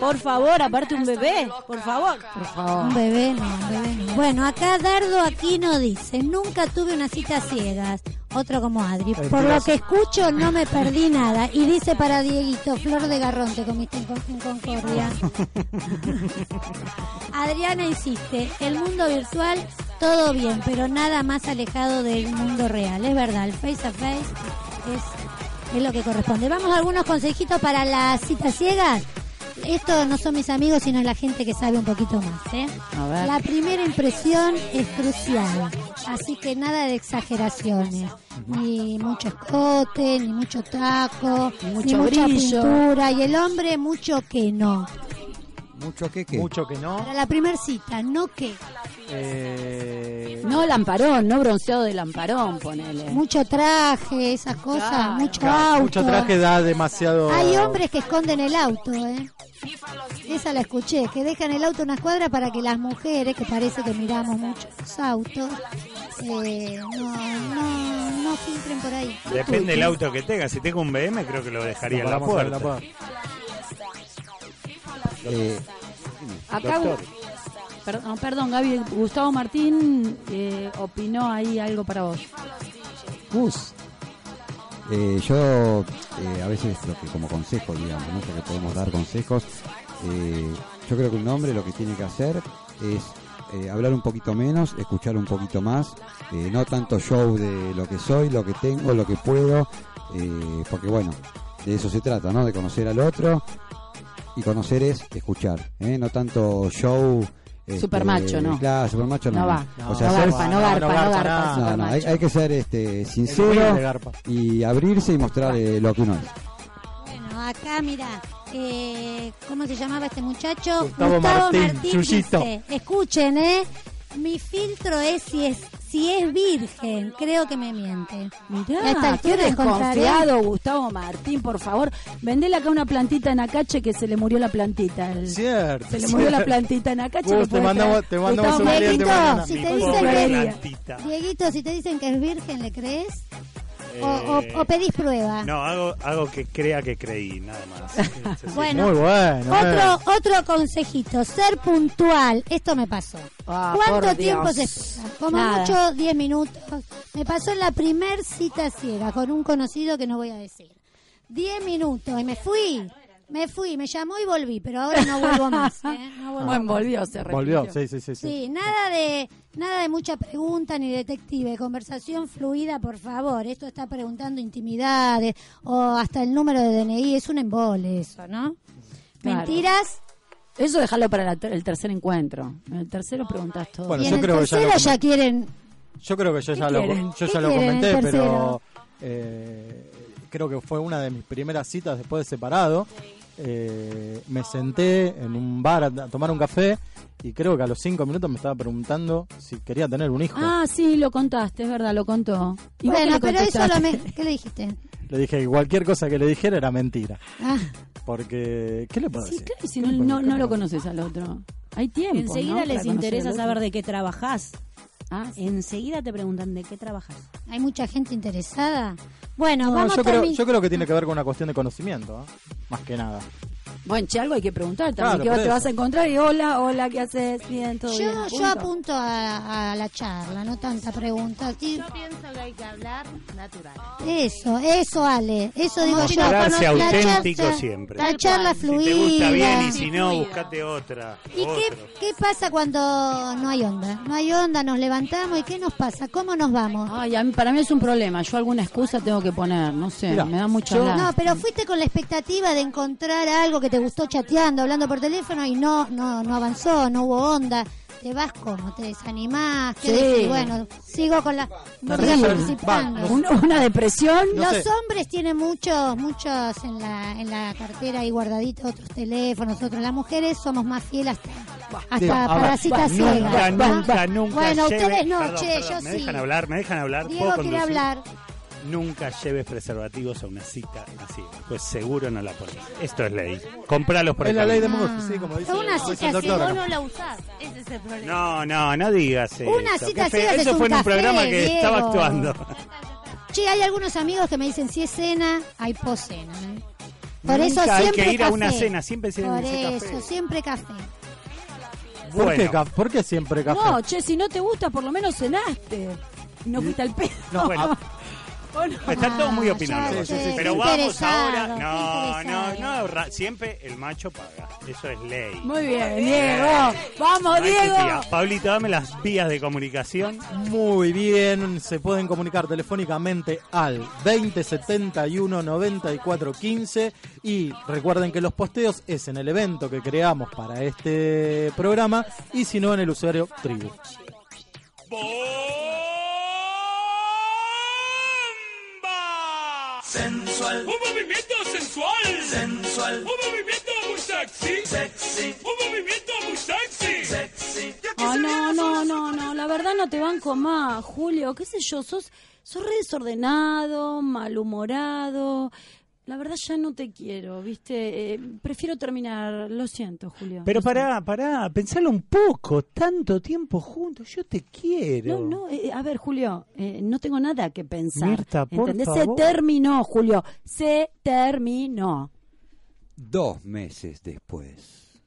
por favor, aparte un bebé, por favor. Por favor. Un bebé no, un bebé no. Bueno, acá Dardo Aquino dice, nunca tuve una cita ciegas. Otro como Adri. Por lo que escucho no me perdí nada. Y dice para Dieguito, Flor de Garrón te comiste en Concordia. Adriana insiste, el mundo virtual todo bien, pero nada más alejado del mundo real. Es verdad, el face a face es, es lo que corresponde. Vamos a algunos consejitos para las citas ciegas. Esto no son mis amigos, sino la gente que sabe un poquito más. ¿eh? La primera impresión es crucial, así que nada de exageraciones. Ni mucho escote, ni mucho taco, ni, mucha brillo. pintura. Y el hombre, mucho que no. Mucho que qué. Mucho que no. Para la primera cita, no que. Eh, No lamparón, no bronceado de lamparón, ponele. Mucho traje, esas cosas, Claro. mucho claro, auto. mucho traje da demasiado. Hay hombres que esconden el auto, ¿eh? Esa la escuché, que dejan el auto unas cuadras para que las mujeres, que parece que miramos mucho los autos, eh, no, no, no filtren por ahí. Depende del auto que tenga. Si tengo un BM, creo que lo dejaría en la puerta. Eh, Acá, perdón, perdón, Gaby, Gustavo Martín eh, opinó ahí algo para vos. Gus. Eh, yo eh, a veces lo que como consejo, digamos, ¿no? porque podemos dar consejos, eh, yo creo que un hombre lo que tiene que hacer es eh, hablar un poquito menos, escuchar un poquito más, eh, no tanto show de lo que soy, lo que tengo, lo que puedo, eh, porque bueno, de eso se trata, ¿no? De conocer al otro y conocer es escuchar, ¿eh? no tanto show. este, Super macho, ¿no? Claro, super macho no. No va. O sea, No ser- garpa, no garpa, no garpa, no, no, hay, que ser este, sincero y abrirse y mostrar eh, lo que uno es. Bueno, acá mira, eh, ¿cómo se llamaba este muchacho? Gustavo Martín, Chuyito. dice, escuchen, ¿eh? Mi filtro es si es si es virgen. Creo que me miente. Mirá, qué desconfiado, Gustavo Martín, por favor. Vendele acá una plantita en Acache que se le murió la plantita. El- Cierto. Se le murió la plantita en Acache. Te mandamos- te mandamos si te dicen que plantita. Dieguito, si te dicen que es virgen, ¿le crees? O, Eh, o- o pedís prueba. No, hago, hago que crea que creí, nada más. Bueno, Muy bueno. eh. Otro, otro consejito, ser puntual. Esto me pasó. Ah, ¿Cuánto tiempo Dios. se espera? Como Nada. mucho 10 minutos. Me pasó en la primer cita ciega con un conocido que no voy a decir. 10 minutos y me fui. Me fui, me llamó y volví, pero ahora no vuelvo más. ¿eh? No vuelvo Bueno, más. volvió, se Volvió, repitió. sí, sí, sí. sí. Sí, nada de nada de mucha pregunta ni detective, conversación fluida, por favor. Esto está preguntando intimidades o hasta el número de DNI, es un embole eso, ¿no? Claro. Mentiras. Eso déjalo para la el tercer encuentro. En el tercero preguntas todo. Bueno, y yo en el creo que ya tercero lo ya, quieren Yo creo que yo ¿Qué ya lo, yo ¿Qué ya lo comenté, pero eh, creo que fue una de mis primeras citas después de separado. Eh, me senté en un bar a, a tomar un café y creo que a los cinco minutos me estaba preguntando si quería tener un hijo. Ah, sí, lo contaste, es verdad, lo contó. ¿Y vos qué Bueno, le pero eso lo me... ¿Qué le dijiste? Le dije que cualquier cosa que le dijera era mentira. Ah, Porque, ¿qué le puedo Sí, decir? claro, si no, no, no lo conoces al otro. Hay tiempo. Enseguida ¿no? les interesa conocer saber de qué trabajás. Ah. Enseguida te preguntan de qué trabajas. hay mucha gente interesada. Bueno, No, vamos yo, a creo, yo creo que tiene que ver con una cuestión de conocimiento, ¿eh? más que nada. Bueno, che, algo hay que preguntar también. Claro, ¿Qué te vas a encontrar? Y hola, hola, ¿qué haces? Bien, todo bien. Yo, yo apunto a, a la charla, no tanta pregunta. Sí, Yo pienso que hay que hablar natural. Eso, eso, Ale. Eso digo yo. Mostrarse La auténtico charla- siempre. La charla Si fluida. te gusta bien y si no, buscate otra. ¿Y qué, qué pasa cuando no hay onda? No hay onda, nos levantamos y ¿qué nos pasa? ¿Cómo nos vamos? Ay, a mí- para mí es un problema. Yo alguna excusa tengo que poner. No sé, me da mucha yo-. No, pero fuiste con la expectativa de encontrar algo que te gustó chateando, hablando por teléfono y no, no, no avanzó, no hubo onda. Te vas como, te desanimás, ¿qué Sí. decís? Bueno, sigo con la participando. Una, una depresión. No Los sé. hombres tienen muchos, muchos en la, en la cartera ahí guardaditos, otros teléfonos, otros. Las mujeres somos más fieles hasta, hasta Digo, a para ver, citas Nunca, ciegas. nunca, nunca Bueno, ustedes no, Perdón, che, perdón, yo ¿Me sí. dejan hablar? ¿Me dejan hablar? Diego ¿Puedo quiere hablar. Nunca lleves preservativos a una cita así, pues seguro no la pones. Esto es ley. Compralos por Es la ley de. Murphy, sí, como dice, Una cita así. Vos no la usás. Ese es el problema. No, no, no digas eso. Una cita es Eso un fue en un programa que Diego. estaba actuando. Che, hay algunos amigos que me dicen si es cena, hay poscena. ¿eh? Por Nunca eso hay siempre que ir a café. una cena, siempre se Por eso, café. siempre café. ¿Por, Bueno. qué, ca- ¿Por qué siempre café? No, che, si no te gusta, por lo menos cenaste. Y no fuiste al pedo. No, bueno. ¿O no? Están todos muy Ah, sé, Pero vamos ahora. No, no, no. ra- Siempre el macho paga. Eso es ley. Muy bien, Diego. Vamos, Diego. Pablito, dame las vías de comunicación. Muy bien, se pueden comunicar telefónicamente al 2071 9415 y recuerden que los posteos es en el evento que creamos para este programa y si no en el usuario Tribu. Sensual. Un movimiento sensual. Sensual. Un movimiento muy sexy. Sexy. Un movimiento muy sexy. Sexy. Ah, no, no, no, no, la verdad no te banco más, Julio, qué sé yo, sos, sos re desordenado, malhumorado. La verdad ya no te quiero, ¿viste? Eh, prefiero terminar, lo siento, Julio. Pero pará, pará, pensalo un poco. Tanto tiempo juntos, yo te quiero. No, no, eh, a ver, Julio, eh, no tengo nada que pensar. Mirta, por ¿Entendés? favor. Se terminó, Julio, se terminó. Dos meses después.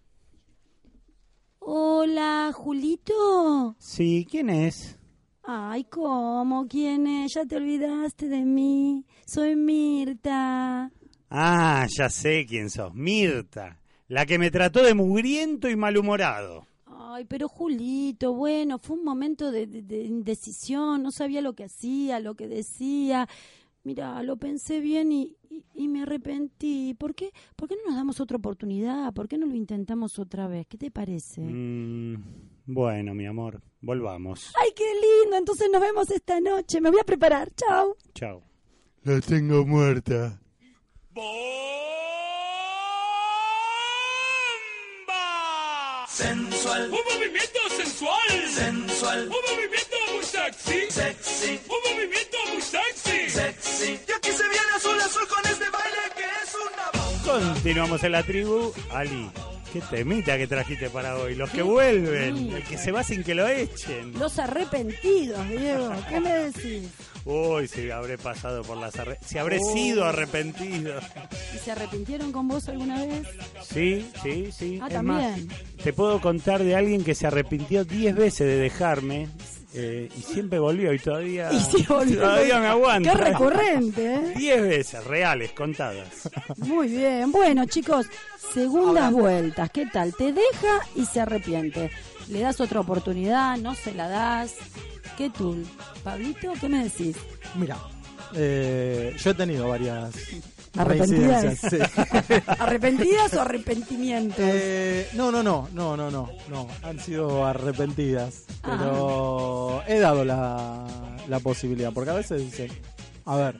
Hola, Julito. Sí, ¿quién es? Ay, ¿cómo? ¿Quién es? Ya te olvidaste de mí. Soy Mirta. Ah, ya sé quién sos. Mirta. La que me trató de mugriento y malhumorado. Ay, pero Julito, bueno, fue un momento de, de- de indecisión, no sabía lo que hacía, lo que decía. Mira, lo pensé bien y, y- y me arrepentí. ¿Por qué? ¿Por qué no nos damos otra oportunidad? ¿Por qué no lo intentamos otra vez? ¿Qué te parece? Mm, bueno, mi amor, volvamos. Ay, qué lindo. Entonces nos vemos esta noche. Me voy a preparar. Chao. Chao. La tengo muerta. Sensual. Un movimiento sensual. Sensual. Un movimiento muy sexy. Sexy. Un movimiento muy sexy. Sexy. Y aquí se viene azul azul con este baile que es una bomba. Continuamos en la tribu. Ali, qué temita que trajiste para hoy. Los que vuelven, el que se va sin que lo echen. Los arrepentidos, Diego. ¿Qué me decís? Uy, si habré pasado por las arre- Si habré sido arrepentido. ¿Y se arrepintieron con vos alguna vez? Sí, sí, sí. Ah, Es también. más, te puedo contar de alguien que se arrepintió 10 veces de dejarme eh, y siempre volvió y todavía, Y sí, volvió. todavía me aguanta. Qué recurrente, ¿eh? 10 veces, reales, contadas. Muy bien. Bueno, chicos, segundas vueltas. ¿Qué tal? Te deja y se arrepiente. ¿Le das otra oportunidad? ¿No se la das? ¿Qué tú? Pablito, ¿qué me decís? Mira, eh, yo he tenido varias ¿Arrepentidas? sí. ¿Arrepentidas o arrepentimientos? Eh, no, no, no, no, no, no, no, han sido arrepentidas, Ah. pero he dado la, la posibilidad, porque a veces dicen, a ver,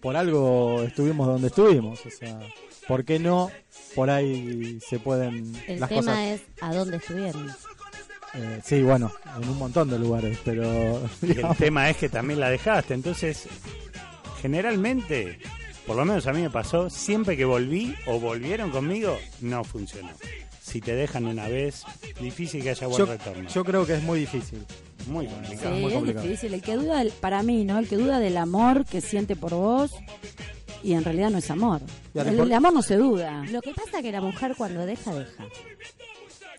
por algo estuvimos donde estuvimos, o sea, ¿por qué no? Por ahí se pueden El las tema cosas. es a dónde estuvieron. eh, sí, bueno, en un montón de lugares, pero Y el tema es que también la dejaste. Entonces, generalmente, por lo menos a mí me pasó, siempre que volví o volvieron conmigo, no funcionó. Si te dejan una vez, difícil que haya buen yo, retorno. yo creo que es muy difícil. Muy Sí, complicado. muy es complicado. difícil. El que duda, del- para mí, ¿no? El que duda del amor que siente por vos y en realidad no es amor. El, amor no se duda. Lo que pasa es que la mujer cuando deja, deja.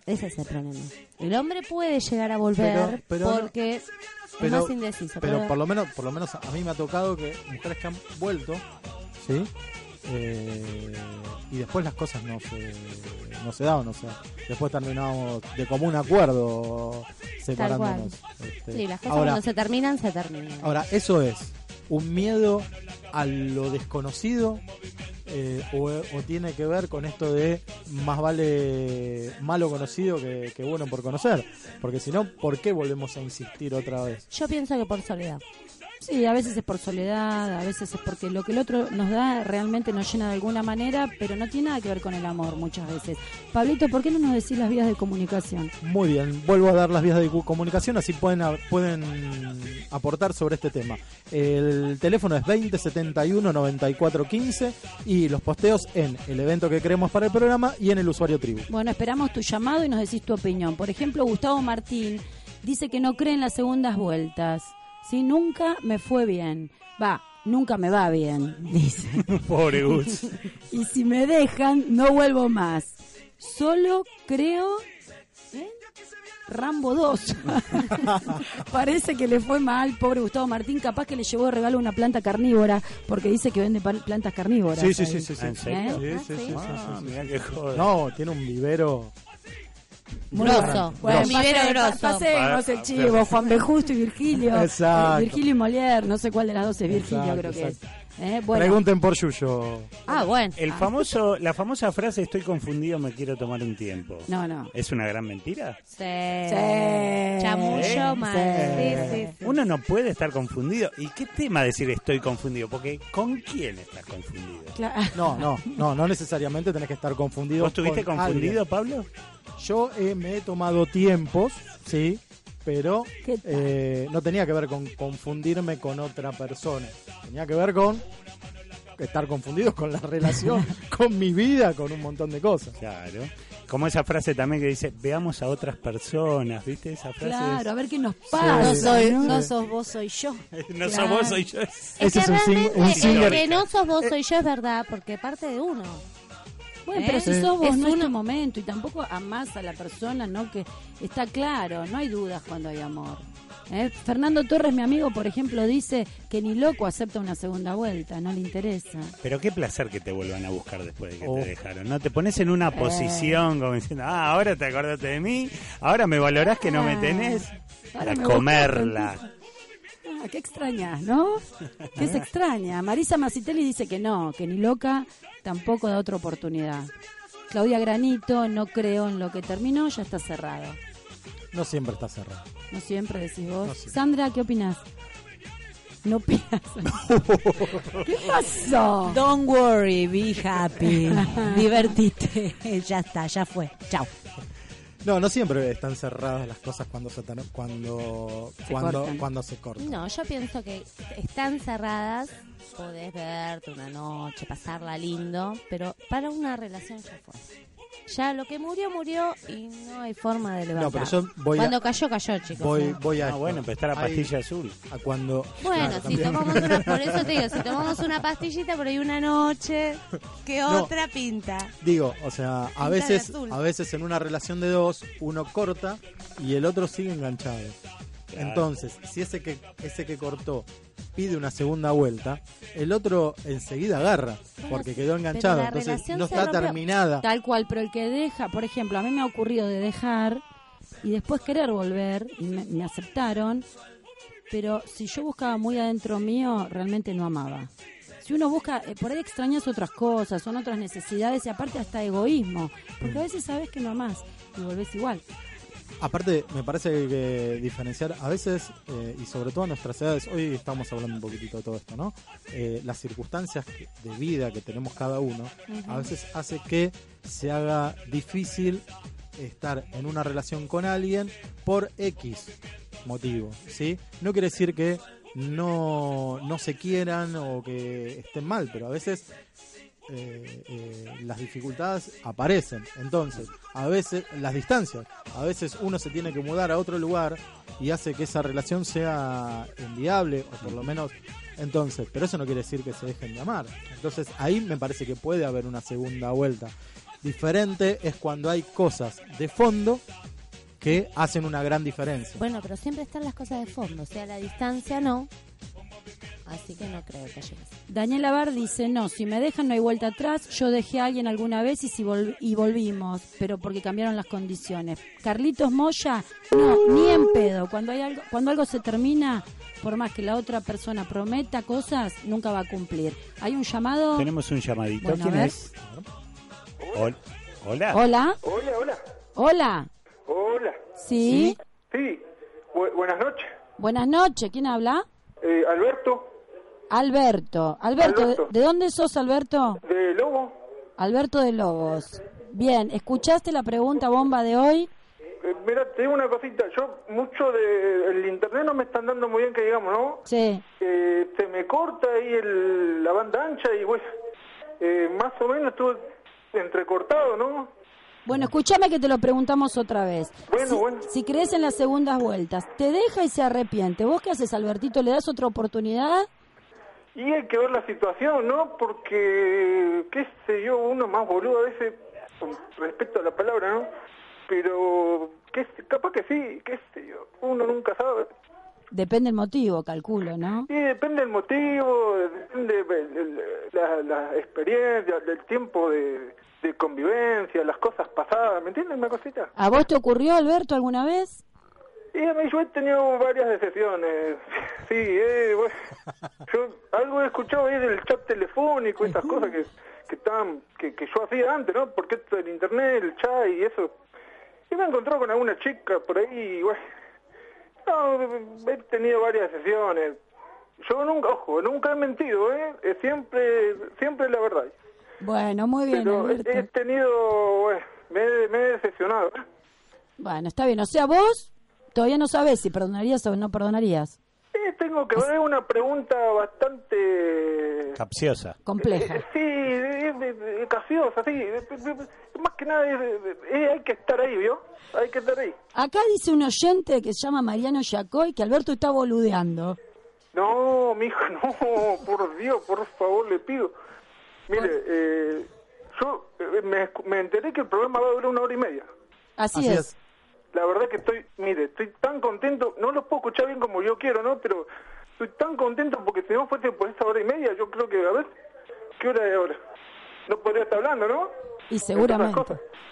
Ese es el problema. El hombre puede llegar a volver Pero- pero no- porque pero- es más indeciso. Pero por lo menos, por lo menos a mí me ha tocado que mujeres que han vuelto, ¿sí? Eh, y después las cosas no se, no se daban, o sea, después terminamos de común acuerdo separándonos. Este, Sí, las cosas ahora, cuando se terminan, se terminan. ahora, eso es un miedo a lo desconocido eh, o, tiene que ver con esto de más vale malo conocido que, que bueno por conocer, porque si no, ¿por qué volvemos a insistir otra vez? Yo pienso que por soledad. Sí, a veces es por soledad, a veces es porque lo que el otro nos da realmente nos llena de alguna manera, pero no tiene nada que ver con el amor muchas veces. Pablito, ¿por qué no nos decís las vías de comunicación? Muy bien, vuelvo a dar las vías de comunicación, así pueden, pueden aportar sobre este tema. El teléfono es 2071-9415 y los posteos en el evento que creemos para el programa y en el usuario tribu. Bueno, esperamos tu llamado y nos decís tu opinión. Por ejemplo, Gustavo Martín dice que no cree en las segundas vueltas. Sí, nunca me fue bien. Va, nunca me va bien, dice. Pobre Gus. y si me dejan, no vuelvo más. Solo creo Rambo 2. Parece que le fue mal, pobre Gustavo Martín. Capaz que le llevó de regalo una planta carnívora, porque dice que vende plantas carnívoras. Sí, sí, ahí. sí, sí, sí. ¿En serio? ¿Eh? Sí, sí, sí, sí, Ah, sí, sí. Grosso. Bueno, Un vivero grosso. Pasemos el chivo, Juan B. Justo y Virgilio. Exacto. Eh, Virgilio y Molière, no sé cuál de las dos es Virgilio, Exacto, creo que es. Eh, bueno, Pregunten por Yuyo. Ah, bueno. El famoso, la famosa frase estoy confundido, me quiero tomar un tiempo. no, no. ¿Es una gran mentira? Sí. Sí. Chamullo Sí. mal. Sí. Sí. Uno no puede estar confundido. ¿Y qué tema decir estoy confundido? Porque ¿con quién estás confundido? No, no, no, no necesariamente tenés que estar confundido. ¿Vos estuviste con confundido, alguien. Pablo? Yo eh, me he tomado tiempos, sí, pero eh, no tenía que ver con confundirme con otra persona. Tenía que ver con estar confundido con la relación, con mi vida, con un montón de cosas. Claro. Como esa frase también que dice, veamos a otras personas, ¿viste? Esa frase Claro, a ver qué nos Sí. pasa. No soy, ¿no? no sos vos, soy yo. no sos vos, soy yo. Es que es un realmente un el singer. que no sos vos, soy yo, es verdad, porque parte de uno. Bueno, ¿Eh? pero si sos vos, Es no es tu momento. Y tampoco amás a la persona, ¿no? Que está claro, no hay dudas cuando hay amor. ¿Eh? Fernando Torres, mi amigo, por ejemplo, dice que ni loco acepta una segunda vuelta, no le interesa. Pero qué placer que te vuelvan a buscar después de que Oh. te dejaron. No te pones en una Eh. posición como diciendo, ah, ahora te acordaste de mí, ahora me valorás que no me tenés. Ahora Para me comerla. Ah, qué extraña, ¿no? ¿Qué se extraña? Marisa Macitelli dice que no, que ni loca tampoco da otra oportunidad. Claudia Granito, no creo en lo que terminó, ya está cerrado. No siempre está cerrado. No siempre decís vos. No siempre. Sandra, ¿qué opinas? No opinas. ¿Qué pasó? Don't worry, be happy. Divertite. ya está, ya fue. Chao. No, no siempre están cerradas las cosas cuando se cuando Se cuando cortan. cuando se cortan. No, yo pienso que están cerradas, podés verte una noche, pasarla lindo, pero para una relación ya fue. Ya lo que murió, murió y no hay forma de levantar. No, pero yo voy Cuando a, cayó, cayó, chicos. Voy, ¿eh? voy a Ah, bueno, la Hay- pastilla azul. A cuando Bueno, claro, si también. tomamos una, por eso te digo, si tomamos una pastillita por ahí una noche, ¿qué No. otra pinta? Digo, o sea, a veces, a veces en una relación de dos, uno corta y el otro sigue enganchado. Claro. Entonces, si ese que, ese que cortó pide una segunda vuelta, el otro enseguida agarra, porque quedó enganchado. Entonces, no está rompió. terminada. Tal cual, pero el que deja, por ejemplo, a mí me ha ocurrido de dejar y después querer volver y me, me aceptaron, pero si yo buscaba muy adentro mío, realmente no amaba. Si uno busca, eh, por ahí extrañas otras cosas, son otras necesidades y aparte hasta egoísmo, porque a veces sabes que no amás y volvés igual. Aparte, me parece que, diferenciar a veces, eh, y sobre todo a nuestras edades, hoy estamos hablando un poquitito de todo esto, ¿no? Eh, las circunstancias de vida que tenemos cada uno, a veces hace que se haga difícil estar en una relación con alguien por X motivo, ¿sí? No quiere decir que no, no se quieran o que estén mal, pero a veces eh, eh, las dificultades aparecen. Entonces, a veces las distancias, a veces uno se tiene que mudar a otro lugar y hace que esa relación sea inviable o por lo menos entonces, pero eso no quiere decir que se dejen de amar. Entonces, ahí me parece que puede haber una segunda vuelta. Diferente es cuando hay cosas de fondo que hacen una gran diferencia. Bueno, pero siempre están las cosas de fondo, o sea, la distancia no. Así que no creo que haya que Daniela Bar dice, no, si me dejan no hay vuelta atrás, yo dejé a alguien alguna vez y, si vol- y volvimos, pero porque cambiaron las condiciones. Carlitos Moya, no, ni en pedo. Cuando, hay algo, cuando algo se termina, por más que la otra persona prometa cosas, nunca va a cumplir. Hay un llamado... Tenemos un llamadito. Bueno, ¿Quién es? Hol- Hola. Hola. Hola, hola. Hola. Hola. Sí. Sí. Bu- buenas noches. Buenas noches. ¿Quién habla? Eh, Alberto, Alberto. Alberto, ¿de- Alberto. ¿de dónde sos, Alberto? de Lobo. Alberto de Lobos. Bien, ¿escuchaste la pregunta bomba de hoy? Eh, mira, te digo una cosita. Yo, mucho de el internet no me están dando muy bien, que digamos, ¿no? Sí. Eh, se me corta ahí el, la banda ancha y, pues, eh, más o menos estuve entrecortado, ¿no? Bueno, escúchame que te lo preguntamos otra vez. Bueno, si, bueno. si crees en las segundas vueltas, te deja y se arrepiente. ¿Vos qué haces, Albertito? ¿Le das otra oportunidad? Y hay que ver la situación, ¿no? Porque, qué sé yo, uno más boludo a veces, con respecto a la palabra, ¿no? Pero, qué capaz que sí, qué sé yo, uno nunca sabe. Depende el motivo, calculo, ¿no? Y depende del motivo, depende de el- la, la experiencia, del tiempo de, de convivencia, las cosas pasadas, ¿me entiendes una cosita? ¿A vos te ocurrió, Alberto, alguna vez? Y a mí yo he tenido varias decepciones. Sí, eh, bueno, yo algo he escuchado ahí del chat telefónico, esas cosas que, que estaban, que, que yo hacía antes, ¿no? Porque esto del internet, el chat y eso. Y me encontró con alguna chica por ahí, y bueno. No, he tenido varias sesiones. Yo nunca, ojo, nunca he mentido, ¿eh? Siempre, siempre la verdad. Bueno, muy bien, Pero Alberto. he tenido, bueno, me, he- me he decepcionado. Bueno, está bien. O sea, vos todavía no sabés si perdonarías o no perdonarías. Sí, tengo que ver una pregunta bastante Capciosa. Compleja. Sí, es de- de- casiosa, sí. de- de- de- Más que nada eh, hay que estar ahí, ¿vio? Hay que estar ahí. Acá dice un oyente que se llama Mariano Yacoy que Alberto está boludeando. No, mijo, no, por Dios, por favor, le pido. Mire, eh, yo eh, me, enteré que el programa va a durar una hora y media. Así, Así es. es. La verdad que estoy, mire, estoy tan contento, no lo puedo escuchar bien como yo quiero, ¿no? Pero estoy tan contento porque si no fuese por esa hora y media, yo creo que, a ver, ¿qué hora es ahora? No podría estar hablando, ¿no? Y seguramente.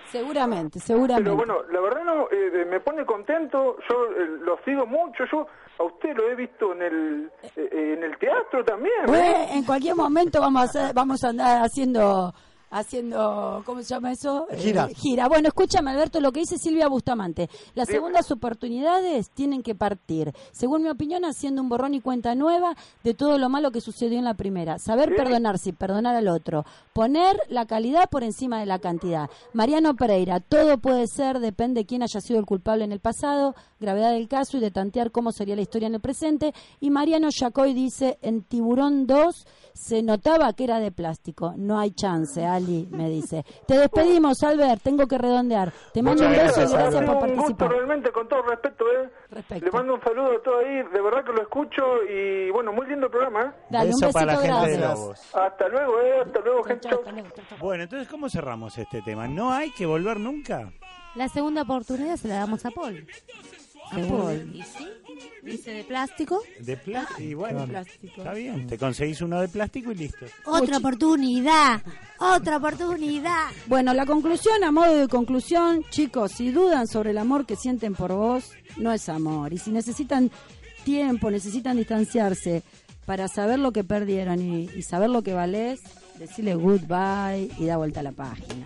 Seguramente, seguramente. Pero bueno, la verdad no, eh, me pone contento, yo eh, lo sigo mucho, yo a usted lo he visto en el eh, en el teatro también. ¿eh? Bueno, en cualquier momento vamos a, hacer- vamos a andar haciendo haciendo, ¿cómo se llama eso? Eh, Gira. gira. Bueno, escúchame, Alberto, lo que dice Silvia Bustamante. Las segundas oportunidades tienen que partir, según mi opinión, haciendo un borrón y cuenta nueva de todo lo malo que sucedió en la primera. Saber perdonarse y perdonar al otro. Poner la calidad por encima de la cantidad. Mariano Pereira, todo puede ser, depende de quién haya sido el culpable en el pasado, gravedad del caso y de tantear cómo sería la historia en el presente. Y Mariano Yacoy dice, en Tiburón 2 se notaba que era de plástico. No hay chance, Ali, me dice. Te despedimos, Albert, tengo que redondear. Te mando un beso y gracias, gracias por Un gusto participar. realmente, con todo respeto, ¿eh? Le mando un saludo a todos ahí, de verdad que lo escucho y bueno, muy lindo el programa, ¿eh? Dale, un Beso para la besito gente de grande. Lobos. Hasta luego, ¿eh? Hasta luego, gente. Chau. Bueno, entonces, ¿cómo cerramos este tema? ¿No hay que volver nunca? La segunda oportunidad se la damos a Paul. A Seguro. Paul. Y sí, dice de plástico. De plástico. Y bueno, está bien. Te conseguís uno de plástico y listo. Otra oportunidad, otra oportunidad. Bueno, la conclusión, a modo de conclusión, chicos, si dudan sobre el amor que sienten por vos, no es amor. Y si necesitan tiempo, necesitan distanciarse para saber lo que perdieron y, y saber lo que valés, decirle goodbye y da vuelta a la página.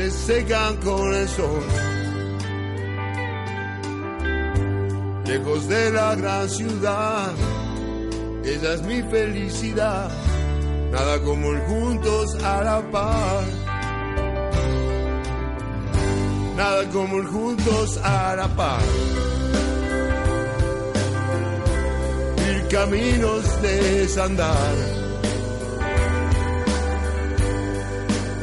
Se secan con el sol. Lejos de la gran ciudad, ella es mi felicidad. Nada como el juntos a la par. Nada como el juntos a la par. Ir caminos de desandar.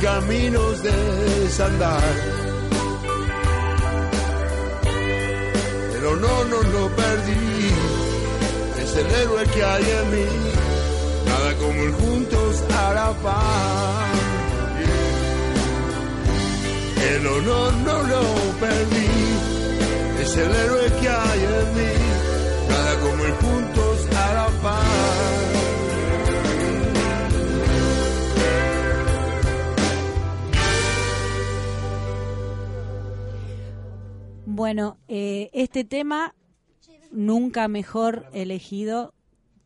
Caminos de desandar. Pero no, no lo perdí, es el héroe que hay en mí, nada como el juntos a la paz. El honor no lo perdí, es el héroe que hay en mí, nada como el juntos Bueno, eh, este tema nunca mejor elegido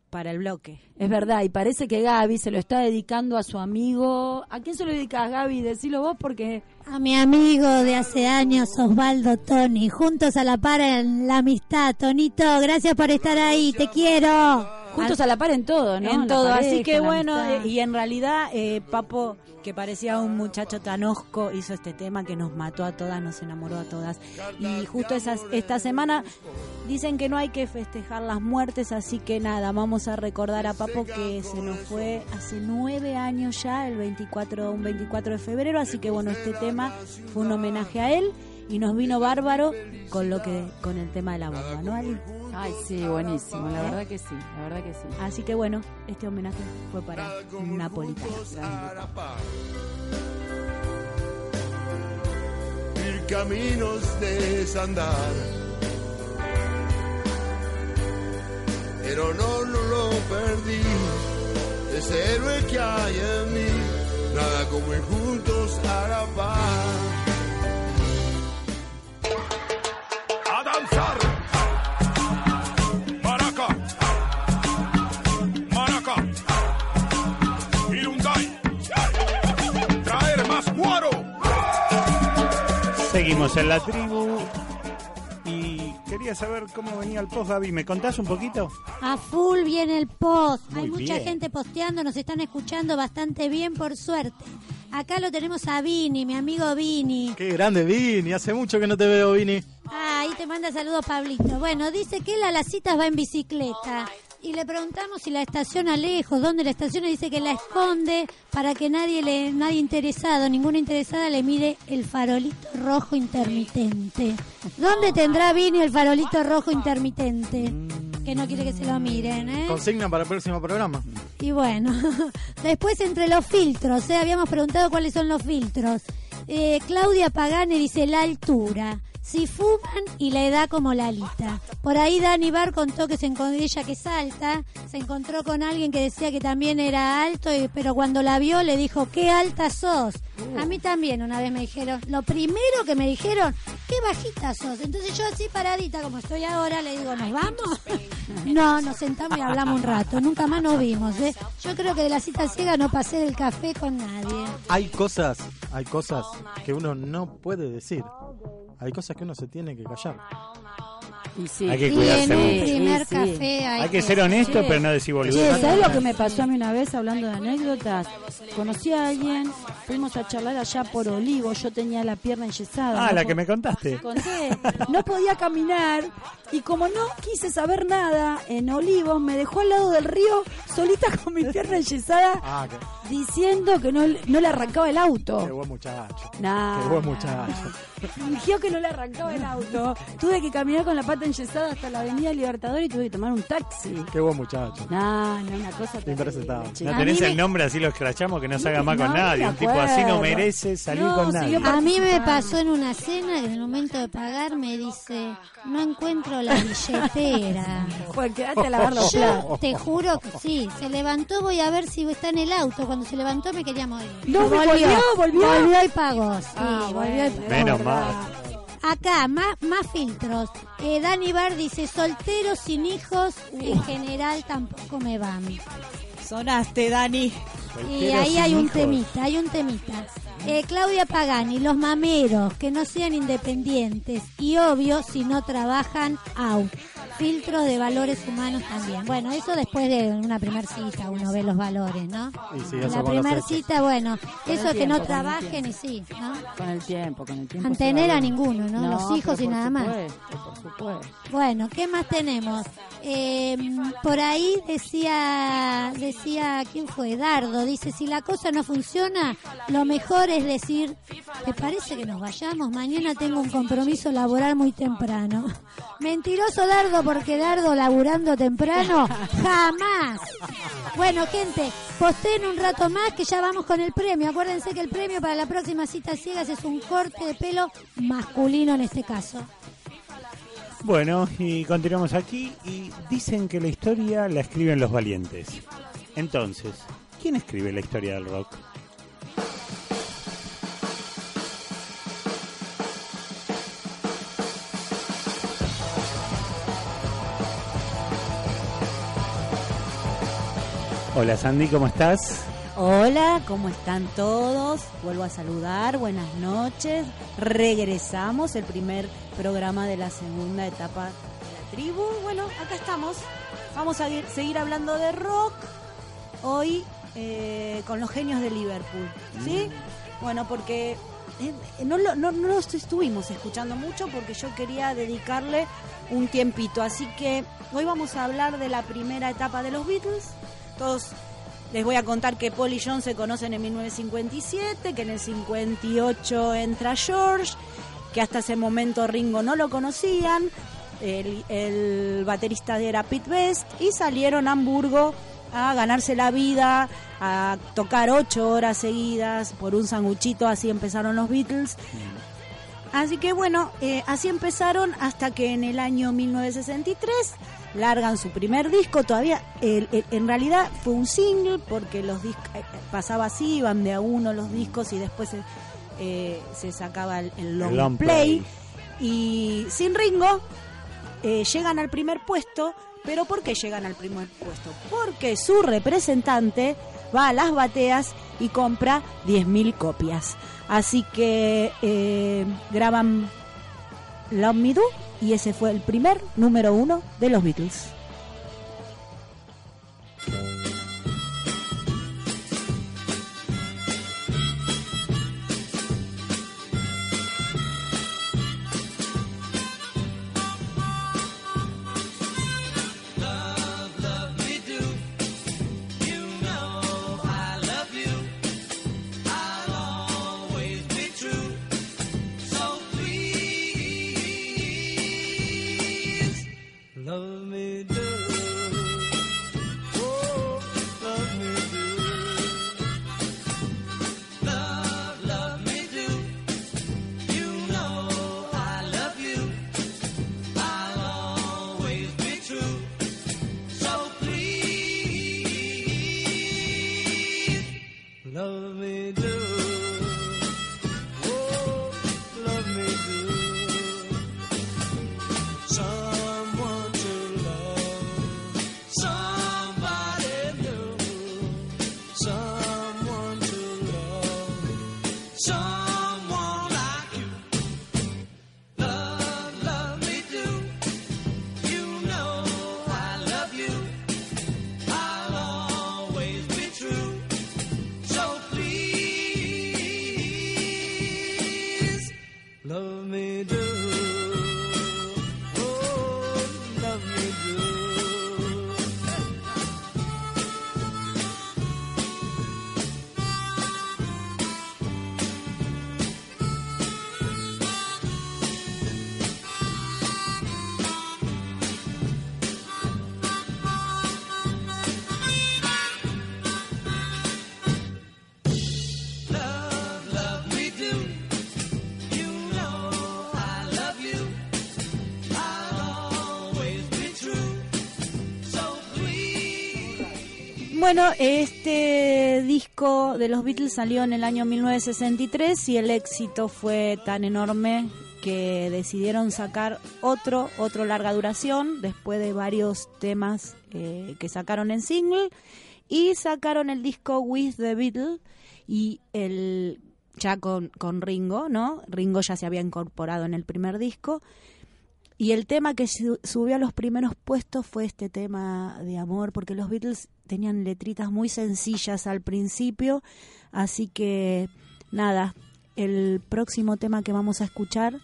para el bloque. Es verdad, y parece que Gaby se lo está dedicando a su amigo. ¿A quién se lo dedicas, Gaby? Decilo vos porque... A mi amigo de hace años, Osvaldo Tony, juntos a la par en la amistad. Tonito, gracias por estar ahí, te quiero. Juntos a la par en todo, ¿no? En todo, pareja, así que bueno, eh, y en realidad eh, Papo, que parecía un muchacho tan osco, hizo este tema que nos mató a todas, nos enamoró a todas. Y justo esas, esta semana dicen que no hay que festejar las muertes, así que nada, vamos a recordar a Papo que se nos fue hace nueve años ya, el 24, un 24 de febrero, así que bueno, este tema fue un homenaje a él y nos vino bárbaro con lo que con el tema de la bomba, ¿no, Ali? Ay, sí, buenísimo, la verdad que sí, la verdad que sí. Así que bueno, este homenaje fue para Napolitano. Ir caminos desandar. Pero no, no lo perdí, ese héroe que hay en mí, nada como ir juntos a la paz. Seguimos en la tribu y quería saber cómo venía el post, Gaby. ¿Me contás un poquito? A full viene el post. Muy Hay mucha bien. gente posteando, nos están escuchando bastante bien, por suerte. Acá lo tenemos a Vini, mi amigo Vini. Qué grande, Vini. Hace mucho que no te veo, Vini. Ah, ahí te manda saludos Pablito. Bueno, dice que él a las citas va en bicicleta. Y le preguntamos si la estaciona lejos, dónde la estaciona, dice que la esconde para que nadie le, nadie interesado, ninguna interesada le mire el farolito rojo intermitente. ¿Dónde tendrá Vini el farolito rojo intermitente? Que no quiere que se lo miren, ¿eh? Consigna para el próximo programa. Y bueno, después entre los filtros, ¿eh? habíamos preguntado cuáles son los filtros. Eh, Claudia Pagani dice la altura. Si fuman y la edad como Lalita. Por ahí Dani Bar contó que se encontró, ella que salta, se encontró con alguien que decía que también era alto, y- pero cuando la vio le dijo, qué alta sos. A mí también una vez me dijeron, lo primero que me dijeron, qué bajita sos. Entonces yo así paradita como estoy ahora le digo, ¿nos vamos? No, nos sentamos y hablamos un rato. Nunca más nos vimos. ¿eh? Yo creo que de la cita ciega no pasé del café con nadie. Hay cosas, hay cosas que uno no puede decir. Hay cosas que uno se tiene que callar. Y sí. Hay que Y cuidarse en un primer Sí, sí. café hay, Hay que ser honesto, Sí. pero no decir boludeces. ¿sabes lo que me pasó a mí una vez hablando de anécdotas? Conocí a alguien, fuimos a charlar allá por Olivo, yo tenía la pierna enyesada. Ah, no la que me contaste. Conté, no podía caminar y como no quise saber nada en Olivos, me dejó al lado del río solita con mi pierna enyesada Ah, qué, diciendo que no, no le arrancaba el auto. qué buen muchacho. Nah. Qué buen muchacho. Fingió que no le arrancaba el auto. Tuve que caminar con la pata enyesada hasta la avenida Libertador y tuve que tomar un taxi. Qué buen muchacho. No, no, una cosa Impresentable. No tenés el nombre, así lo escrachamos, que no se haga más con No, nadie. Un tipo así no merece salir No, con nadie. A mí me pasó en una cena que en el momento de pagar me dice, no encuentro la billetera. Pues quedate a lavar los Yo platos. te juro que sí, se levantó, voy a ver si está en el auto. Cuando se levantó me quería morir. No, volvió, volvió. Volvió y pagó, sí, Ah, volvió y pagó. Menos mal. Acá, más, más filtros. Eh, Dani Bar dice, solteros sin hijos, en general tampoco me van. Sonaste, Dani. Y Solteros ahí hay un hijos. temita, hay un temita. Eh, Claudia Pagani, los mameros, que no sean independientes y obvio si no trabajan, out. Filtros de valores humanos también. Bueno, eso después de una primer cita uno ve los valores, ¿no? Y sí, En eso la con los primer hechos. cita, bueno, Con eso el que no tiempo, trabajen y sí, ¿no? Con el tiempo, con el tiempo. Mantener a ninguno, ¿no? Los hijos y nada más. supuesto, Por supuesto. Bueno, ¿qué más tenemos? Eh, por ahí decía, decía, ¿quién fue? Dardo, dice, si la cosa no funciona, lo mejor es decir, ¿te parece que nos vayamos? Mañana tengo un compromiso laboral muy temprano. Mentiroso Dardo, porque Dardo laburando temprano, jamás. Bueno, gente, posteen un rato más que ya vamos con el premio. Acuérdense que el premio para la próxima cita ciegas es un corte de pelo masculino en este caso. Bueno, y continuamos aquí y dicen que la historia la escriben los valientes. Entonces, ¿quién escribe la historia del rock? Hola Sandy, ¿cómo estás? Hola, ¿cómo están todos? Vuelvo a saludar, buenas noches. Regresamos, el primer programa de la segunda etapa de la tribu. Bueno, acá estamos. Vamos a ir- seguir hablando de rock hoy eh, con los genios de Liverpool. ¿Sí? Bueno, porque eh, no, no, no los estuvimos escuchando mucho porque yo quería dedicarle un tiempito. Así que hoy vamos a hablar de la primera etapa de los Beatles. Todos les voy a contar que Paul y John se conocen en 1957, que en el 58 entra George, que hasta ese momento Ringo no lo conocían, el, el baterista era Pete Best, y salieron a Hamburgo a ganarse la vida, a tocar ocho horas seguidas por un sanguchito, así empezaron los Beatles. Así que bueno, eh, así empezaron hasta que en el año 1963 largan su primer disco. Todavía, el- el- en realidad fue un single porque los discos pasaba así, iban de a uno los discos y después se, eh, se sacaba el, el long, play. Y sin Ringo eh, llegan al primer puesto. ¿Pero por qué llegan al primer puesto? Porque su representante va a las bateas y compra 10.000 copias. Así que eh, graban Love Me Do y ese fue el primer número uno de los Beatles. Bueno, este disco de los Beatles salió en el año 1963 y el éxito fue tan enorme que decidieron sacar otro, otro larga duración después de varios temas eh, que sacaron en single y sacaron el disco With the Beatles y el ya con, con Ringo, ¿no? Ringo ya se había incorporado en el primer disco y el tema que su- subió a los primeros puestos fue este tema de amor, porque los Beatles tenían letritas muy sencillas al principio, así que nada, el próximo tema que vamos a escuchar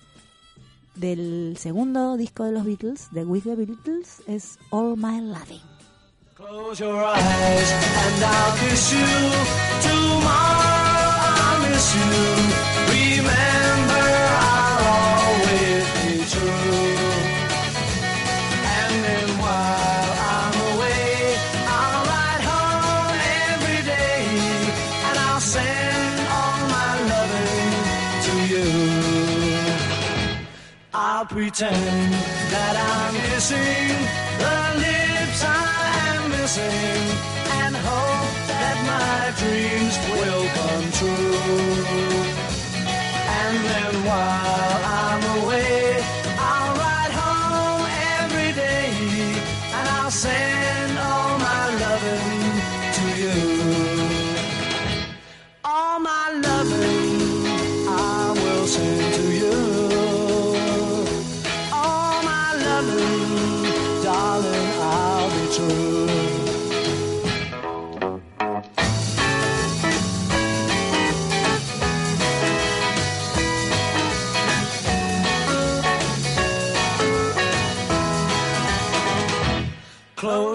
del segundo disco de los Beatles, de With the Beatles, es All My Loving. Close your eyes and I'll kiss you. Tomorrow I'll miss you. Pretend that I'm kissing the lips I am missing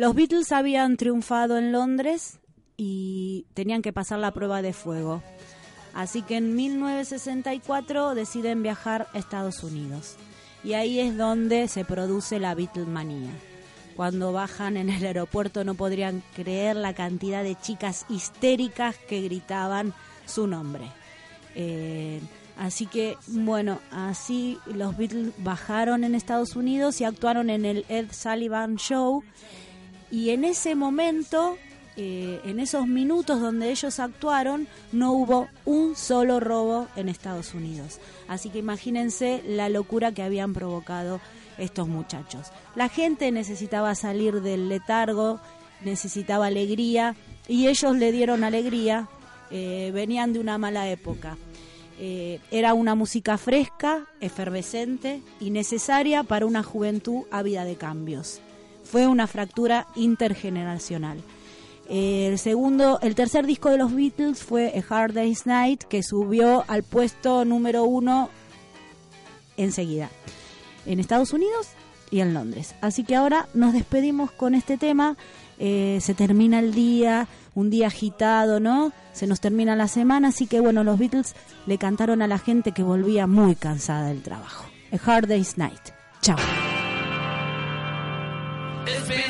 Los Beatles habían triunfado en Londres y tenían que pasar la prueba de fuego. Así que en 1964 deciden viajar a Estados Unidos. Y ahí es donde se produce la Beatlemanía. Cuando bajan en el aeropuerto no podrían creer la cantidad de chicas histéricas que gritaban su nombre. Eh, así que, bueno, así los Beatles bajaron en Estados Unidos y actuaron en el Ed Sullivan Show. Y en ese momento, eh, en esos minutos donde ellos actuaron, no hubo un solo robo en Estados Unidos. Así que imagínense la locura que habían provocado estos muchachos. La gente necesitaba salir del letargo, necesitaba alegría y ellos le dieron alegría, eh, venían de una mala época. Eh, era una música fresca, efervescente y necesaria para una juventud ávida de cambios. Fue una fractura intergeneracional. El segundo, el tercer disco de los Beatles fue A Hard Day's Night, que subió al puesto número uno enseguida, en Estados Unidos y en Londres. Así que ahora nos despedimos con este tema. Eh, se termina el día, un día agitado, ¿no? Se nos termina la semana, así que bueno, los Beatles le cantaron a la gente que volvía muy cansada del trabajo. A Hard Day's Night. Chao. It's been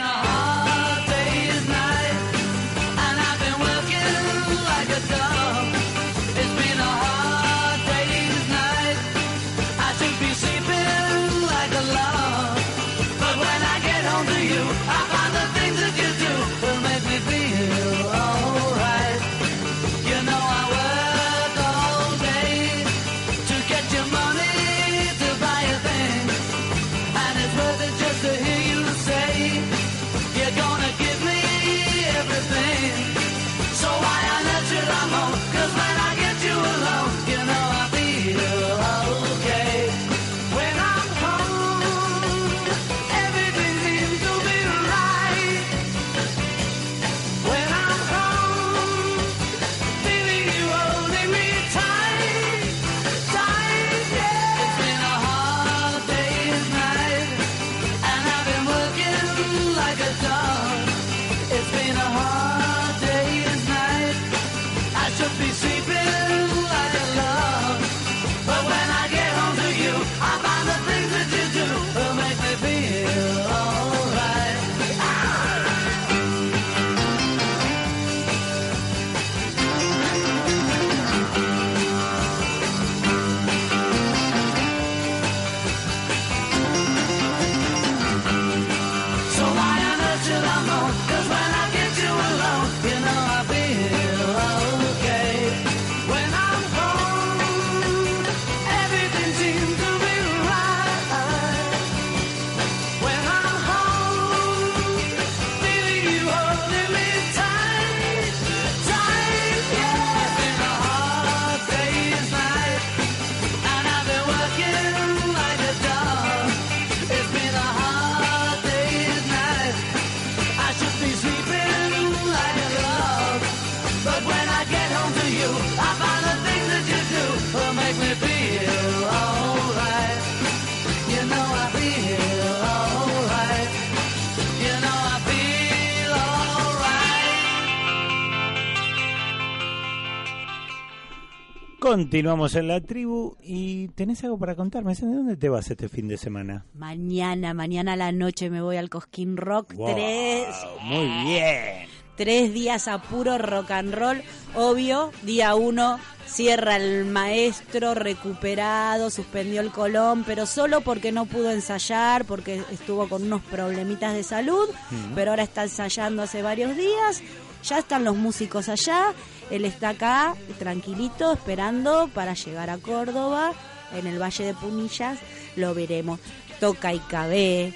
Continuamos en la tribu y tenés algo para contarme. ¿De dónde te vas este fin de semana? Mañana, mañana a la noche me voy al Cosquín Rock. Wow, Tres, Muy bien. tres días a puro rock and roll. Obvio, día uno cierra el maestro recuperado, suspendió el Colón, pero solo porque no pudo ensayar, porque estuvo con unos problemitas de salud, pero ahora está ensayando hace varios días. Ya están los músicos allá, él está acá tranquilito esperando para llegar a Córdoba, en el Valle de Punillas, lo veremos. Toca IKB,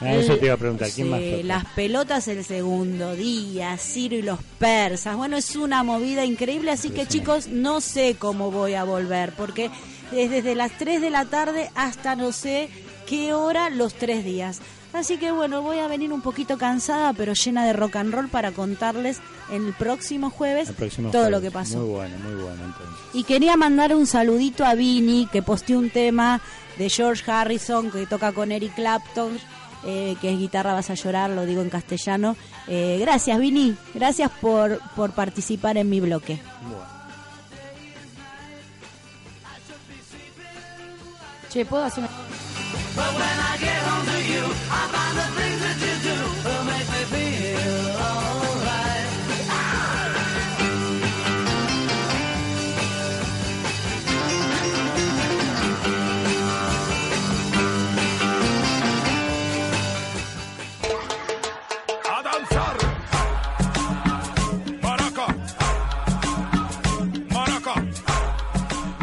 Ah, eso te iba a preguntar, ¿quién Sí, más toca? Las pelotas el segundo día, Ciro y los persas. Bueno, es una movida increíble, así que chicos, no sé cómo voy a volver, porque es desde las 3 de la tarde hasta no sé qué hora los tres días. Así que bueno, voy a venir un poquito cansada, pero llena de rock and roll para contarles el próximo jueves El próximo todo jueves. lo que pasó. Muy bueno, muy bueno entonces. Y quería mandar un saludito a Vini, que posteó un tema de George Harrison, que toca con Eric Clapton, eh, que es Guitarra Vas a Llorar, lo digo en castellano. Eh, gracias, Vini. Gracias por, por participar en mi bloque. Che, ¿puedo hacer una... But when I get home to you, I find the thing.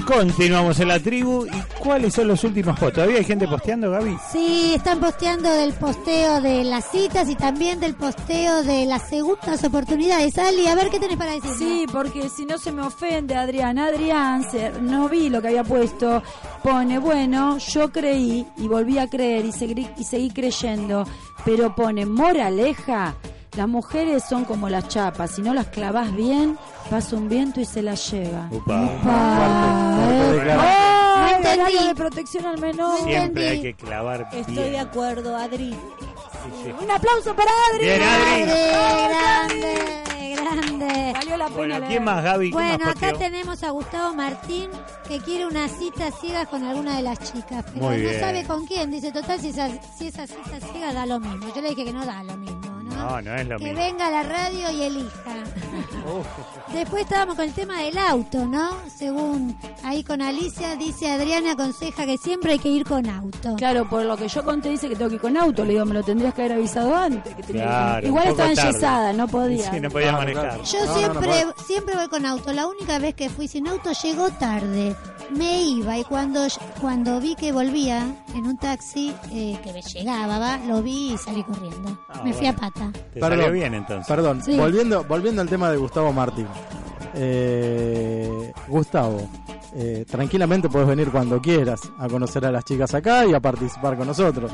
Continuamos en la tribu. ¿Y cuáles son los últimos posts? ¿Todavía hay gente posteando, Gaby? Sí, están posteando del posteo de las citas y también del posteo de las segundas oportunidades. Ali, a ver qué tenés para decir. Sí, porque si no se me ofende Adrián. Adrián, no vi lo que había puesto. Pone, bueno, yo creí y volví a creer y seguí, y seguí creyendo. Pero pone, moraleja, las mujeres son como las chapas. Si no las clavas bien, pasa un viento y se las lleva. No ¡Ay, entendí. horario de protección al menor! Siempre hay que clavar Estoy bien. de acuerdo, Adri. Un aplauso para Adri. Bien, Adri. Grande, grande. Valió la pena. Bueno, ¿quién más, Gaby? ¿Quién Bueno, más acá tenemos a Gustavo Martín que quiere una cita ciega con alguna de las chicas, pero Muy no bien. sabe con quién. Dice, total, si esa, si esa cita ciega da lo mismo. Yo le dije que no da lo mismo, ¿no? No, no es lo que mismo. venga a la radio y elija. Después estábamos con el tema del auto, ¿no? Según ahí con Alicia, dice Adriana aconseja que siempre hay que ir con auto. Claro, por lo que yo conté dice que tengo que ir con auto. Le digo, me lo tendrías que haber avisado antes. que tenía que- Claro, Igual un poco estaba tarde. enyesada, no podía. Sí, no podía Claro, manejar. claro. Yo No, no, no siempre, siempre voy con auto. La única vez que fui sin auto llegó tarde. Me iba y cuando, cuando vi que volvía en un taxi, eh, que me llegaba, ¿va? lo vi y salí corriendo. Ah, me fui a pata. Te bien entonces. Perdón, Sí. volviendo, volviendo al tema de Gustavo Martín. Eh, Gustavo, eh, tranquilamente puedes venir cuando quieras a conocer a las chicas acá y a participar con nosotros.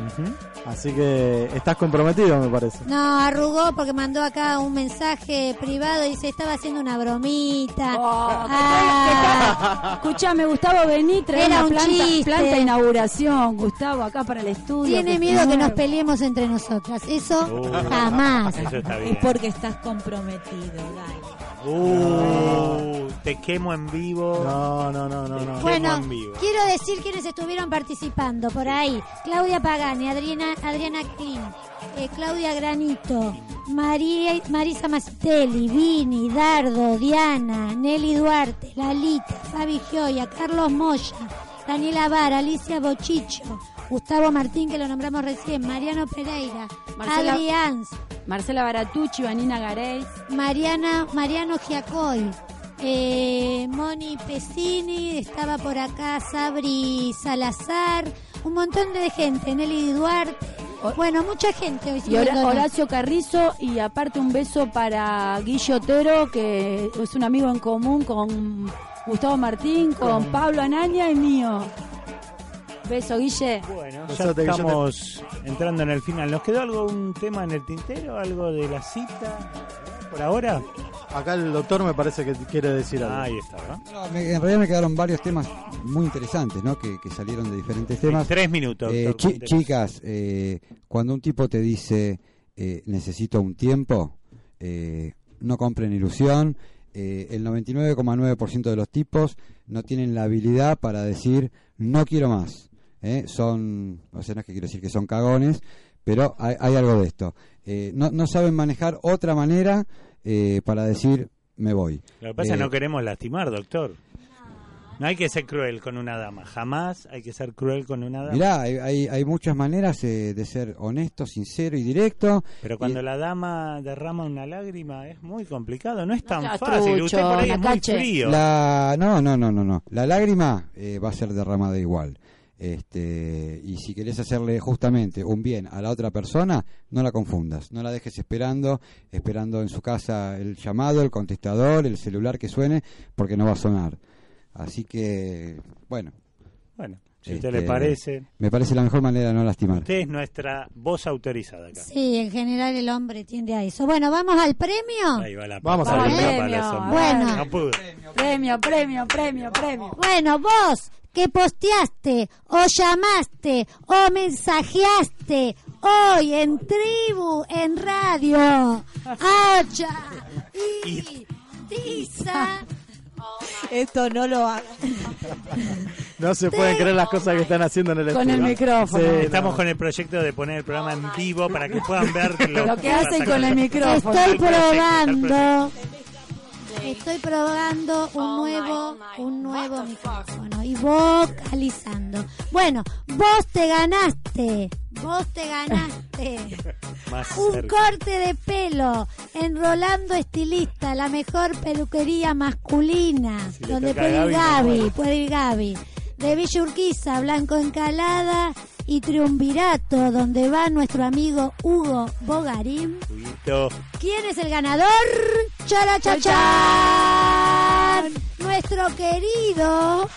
Así que estás comprometido, me parece. No, arrugó porque mandó acá un mensaje privado y dice, estaba haciendo una bromita. Ah, Escuchame, Gustavo, vení, trae Era una un planta, chiste. planta de inauguración, Gustavo, acá para el estudio. tiene que miedo que nos peleemos entre nosotras. Eso Uh, jamás. Eso está Es porque estás comprometido, dale. Uh, te quemo en vivo. No, no, no, no, no. Bueno, Quemo en vivo. quiero decir quienes estuvieron participando por ahí. Claudia Pagani, Adriana, Adriana Klein, eh, Claudia Granito, María, Marisa Masitelli, Vini, Dardo, Diana, Nelly Duarte, Lalita, Fabi Gioia, Carlos Moya, Daniela Vara, Alicia Bochicho, Gustavo Martín, que lo nombramos recién, Mariano Pereira, Marcela- Adrián, Marcela Baratucci, Vanina Gareis. Mariana, Mariano Giacoy, eh, Moni Pesini, estaba por acá Sabri Salazar, un montón de gente, Nelly Duarte, bueno, mucha gente hoy. Y. Horacio Carrizo y aparte un beso para Guillo Otero, que es un amigo en común con Gustavo Martín, con Pablo Anaña y mío. Beso, Guille. Bueno, ya Besote, estamos entrando en el final. ¿Nos quedó algún tema en el tintero? ¿Algo de la cita? ¿Por ahora? Acá el doctor me parece que quiere decir algo. Ahí está, ¿no? No, me- en realidad me quedaron varios temas muy interesantes, ¿no? Que, que salieron de diferentes temas. tres minutos, Eh, doctor, chi- cuéntenos. chicas, eh, cuando un tipo te dice eh, necesito un tiempo, eh, no compren ilusión. Eh, el 99,9% de los tipos no tienen la habilidad para decir no quiero más. ¿Eh? Son, o sea, no es que quiero decir que son cagones, pero hay, hay algo de esto. Eh, no, no saben manejar otra manera eh, para decir me voy. Lo que pasa es Eh, que no queremos lastimar, doctor. No hay que ser cruel con una dama. Jamás hay que ser cruel con una dama. Mirá, hay, hay, hay muchas maneras eh, de ser honesto, sincero y directo. Pero cuando la dama derrama una lágrima es muy complicado. No es tan fácil. trucho, Usted por ahí es muy frío. La, no, no, no, no, no. La lágrima eh, va a ser derramada igual. Este, y si querés hacerle justamente un bien a la otra persona, no la confundas. No la dejes esperando, esperando en su casa el llamado, el contestador, el celular que suene, porque no va a sonar. Así que, bueno. Bueno, si este, usted le parece. Me parece la mejor manera de no lastimar. Usted es nuestra voz autorizada acá. Sí, en general el hombre tiende a eso. Bueno, ¿vamos al premio? Ahí va la Vamos al la premio. papa, la sombra. Bueno. No pudo. Premio, premio, premio, premio. Bueno, vos que posteaste o llamaste o mensajeaste hoy en tribu, en radio, Hacha y Tiza. Esto no lo haga. No se pueden creer las cosas que están haciendo en el Con el micrófono. Sí, Estamos no. con el proyecto de poner el programa en vivo para que puedan ver lo, Lo que hacen con el micrófono. Estoy probando. Estoy probando un nuevo, un nuevo micrófono y vocalizando. Bueno, vos te ganaste, vos te ganaste un cerca. corte de pelo en Rolando Estilista, la mejor peluquería masculina, donde puede ir Gaby, puede ir Gaby. De Villa Urquiza, Blanco Encalada y Triunvirato, donde va nuestro amigo Hugo Bogarín. Huguito. ¿Quién es el ganador? ¡Charachachán! Nuestro querido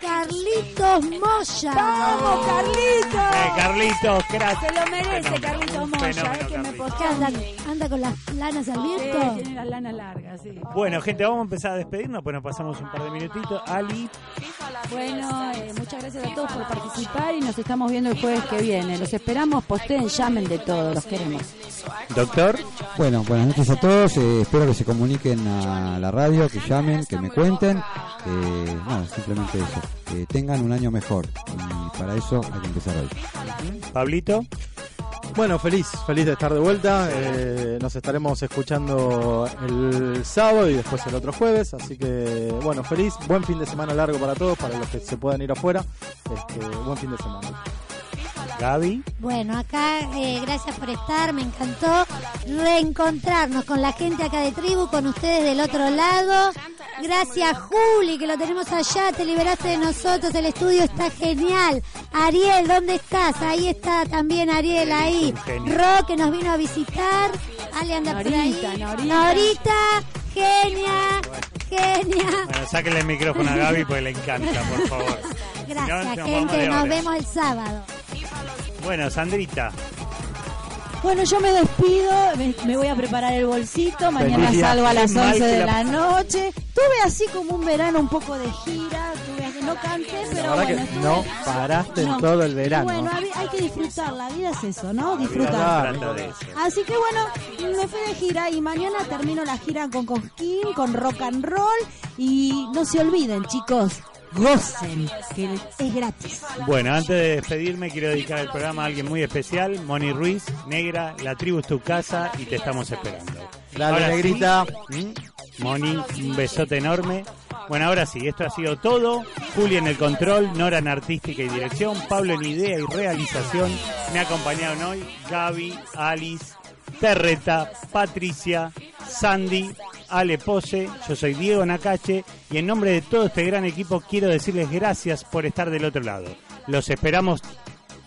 Carlitos Moya. ¡Vamos, Carlitos! Eh, Carlitos, crack. Se lo merece, Fenómeno. Carlitos Moya, Fenómeno, eh, que me. ¿Qué anda, anda con las lanas al viento? Sí, tiene las lanas largas, sí. Bueno, gente, vamos a empezar a despedirnos, pues nos pasamos un par de minutitos. Ali, Bueno, eh, muchas gracias a todos por participar y nos estamos viendo el jueves que viene. Los esperamos, posteen, llamen de todo, los queremos. doctor. Bueno, buenas noches a todos. eh, espero que se comuniquen a la radio, que llamen, que me cuenten. Eh, nada, simplemente eso. Que tengan un año mejor. Y para eso hay que empezar hoy. Pablito. Bueno, feliz, feliz de estar de vuelta. Eh, nos estaremos escuchando el sábado y después el otro jueves. Así que, bueno, feliz. Buen fin de semana largo para todos, para los que se puedan ir afuera. Este, buen fin de semana. Gaby. Bueno, acá eh, gracias por estar, me encantó reencontrarnos con la gente acá de tribu, con ustedes del otro lado. Gracias Juli, que lo tenemos allá, te liberaste de nosotros, el estudio está genial. Ariel, ¿dónde estás? Ahí está también Ariel, ahí. Ro, que nos vino a visitar. Ale anda por ahí. Norita, Norita. Norita, genia, genia. Bueno, sáquenle el micrófono a Gaby porque le encanta, por favor. Gracias, No, gente, nos vemos el sábado. Bueno, Sandrita. Bueno, yo me despido, me, me voy a preparar el bolsito, mañana salgo a las viaje. 11 Mal que de la- noche. Tuve así como un verano un poco de gira, tuve así- no canté, pero bueno, estuve- no paraste en No. todo el verano. Bueno, hay, que disfrutar, la vida es eso, ¿no? Disfrutar. Así que bueno, me fui de gira y mañana termino la gira con Cosquín, con rock and roll y no se olviden, chicos, gocen, que es gratis. Bueno, antes de despedirme, quiero dedicar el programa a alguien muy especial, Moni Ruiz, negra, la tribu es tu casa y te estamos esperando. Dale, Ahora negrita. sí, ¿Mm? Moni, un besote enorme. Bueno, ahora sí, esto ha sido todo. Juli en el control, Nora en artística y dirección, Pablo en idea y realización. Me acompañaron hoy Gaby, Alice, Terreta, Patricia, Sandy, Ale Pose, yo soy Diego Nacache y en nombre de todo este gran equipo quiero decirles gracias por estar del otro lado. Los esperamos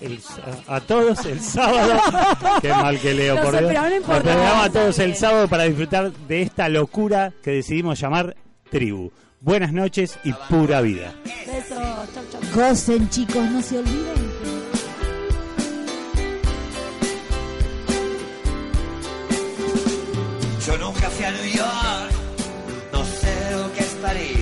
el- a, a todos el sábado. Qué mal que leo, Los por Dios. no Los esperamos a todos el sábado para disfrutar de esta locura que decidimos llamar tribu. Buenas noches y pura vida. Besos, chau, chau. Gocen, chicos, no se olviden. Yo nunca fui a New York, sé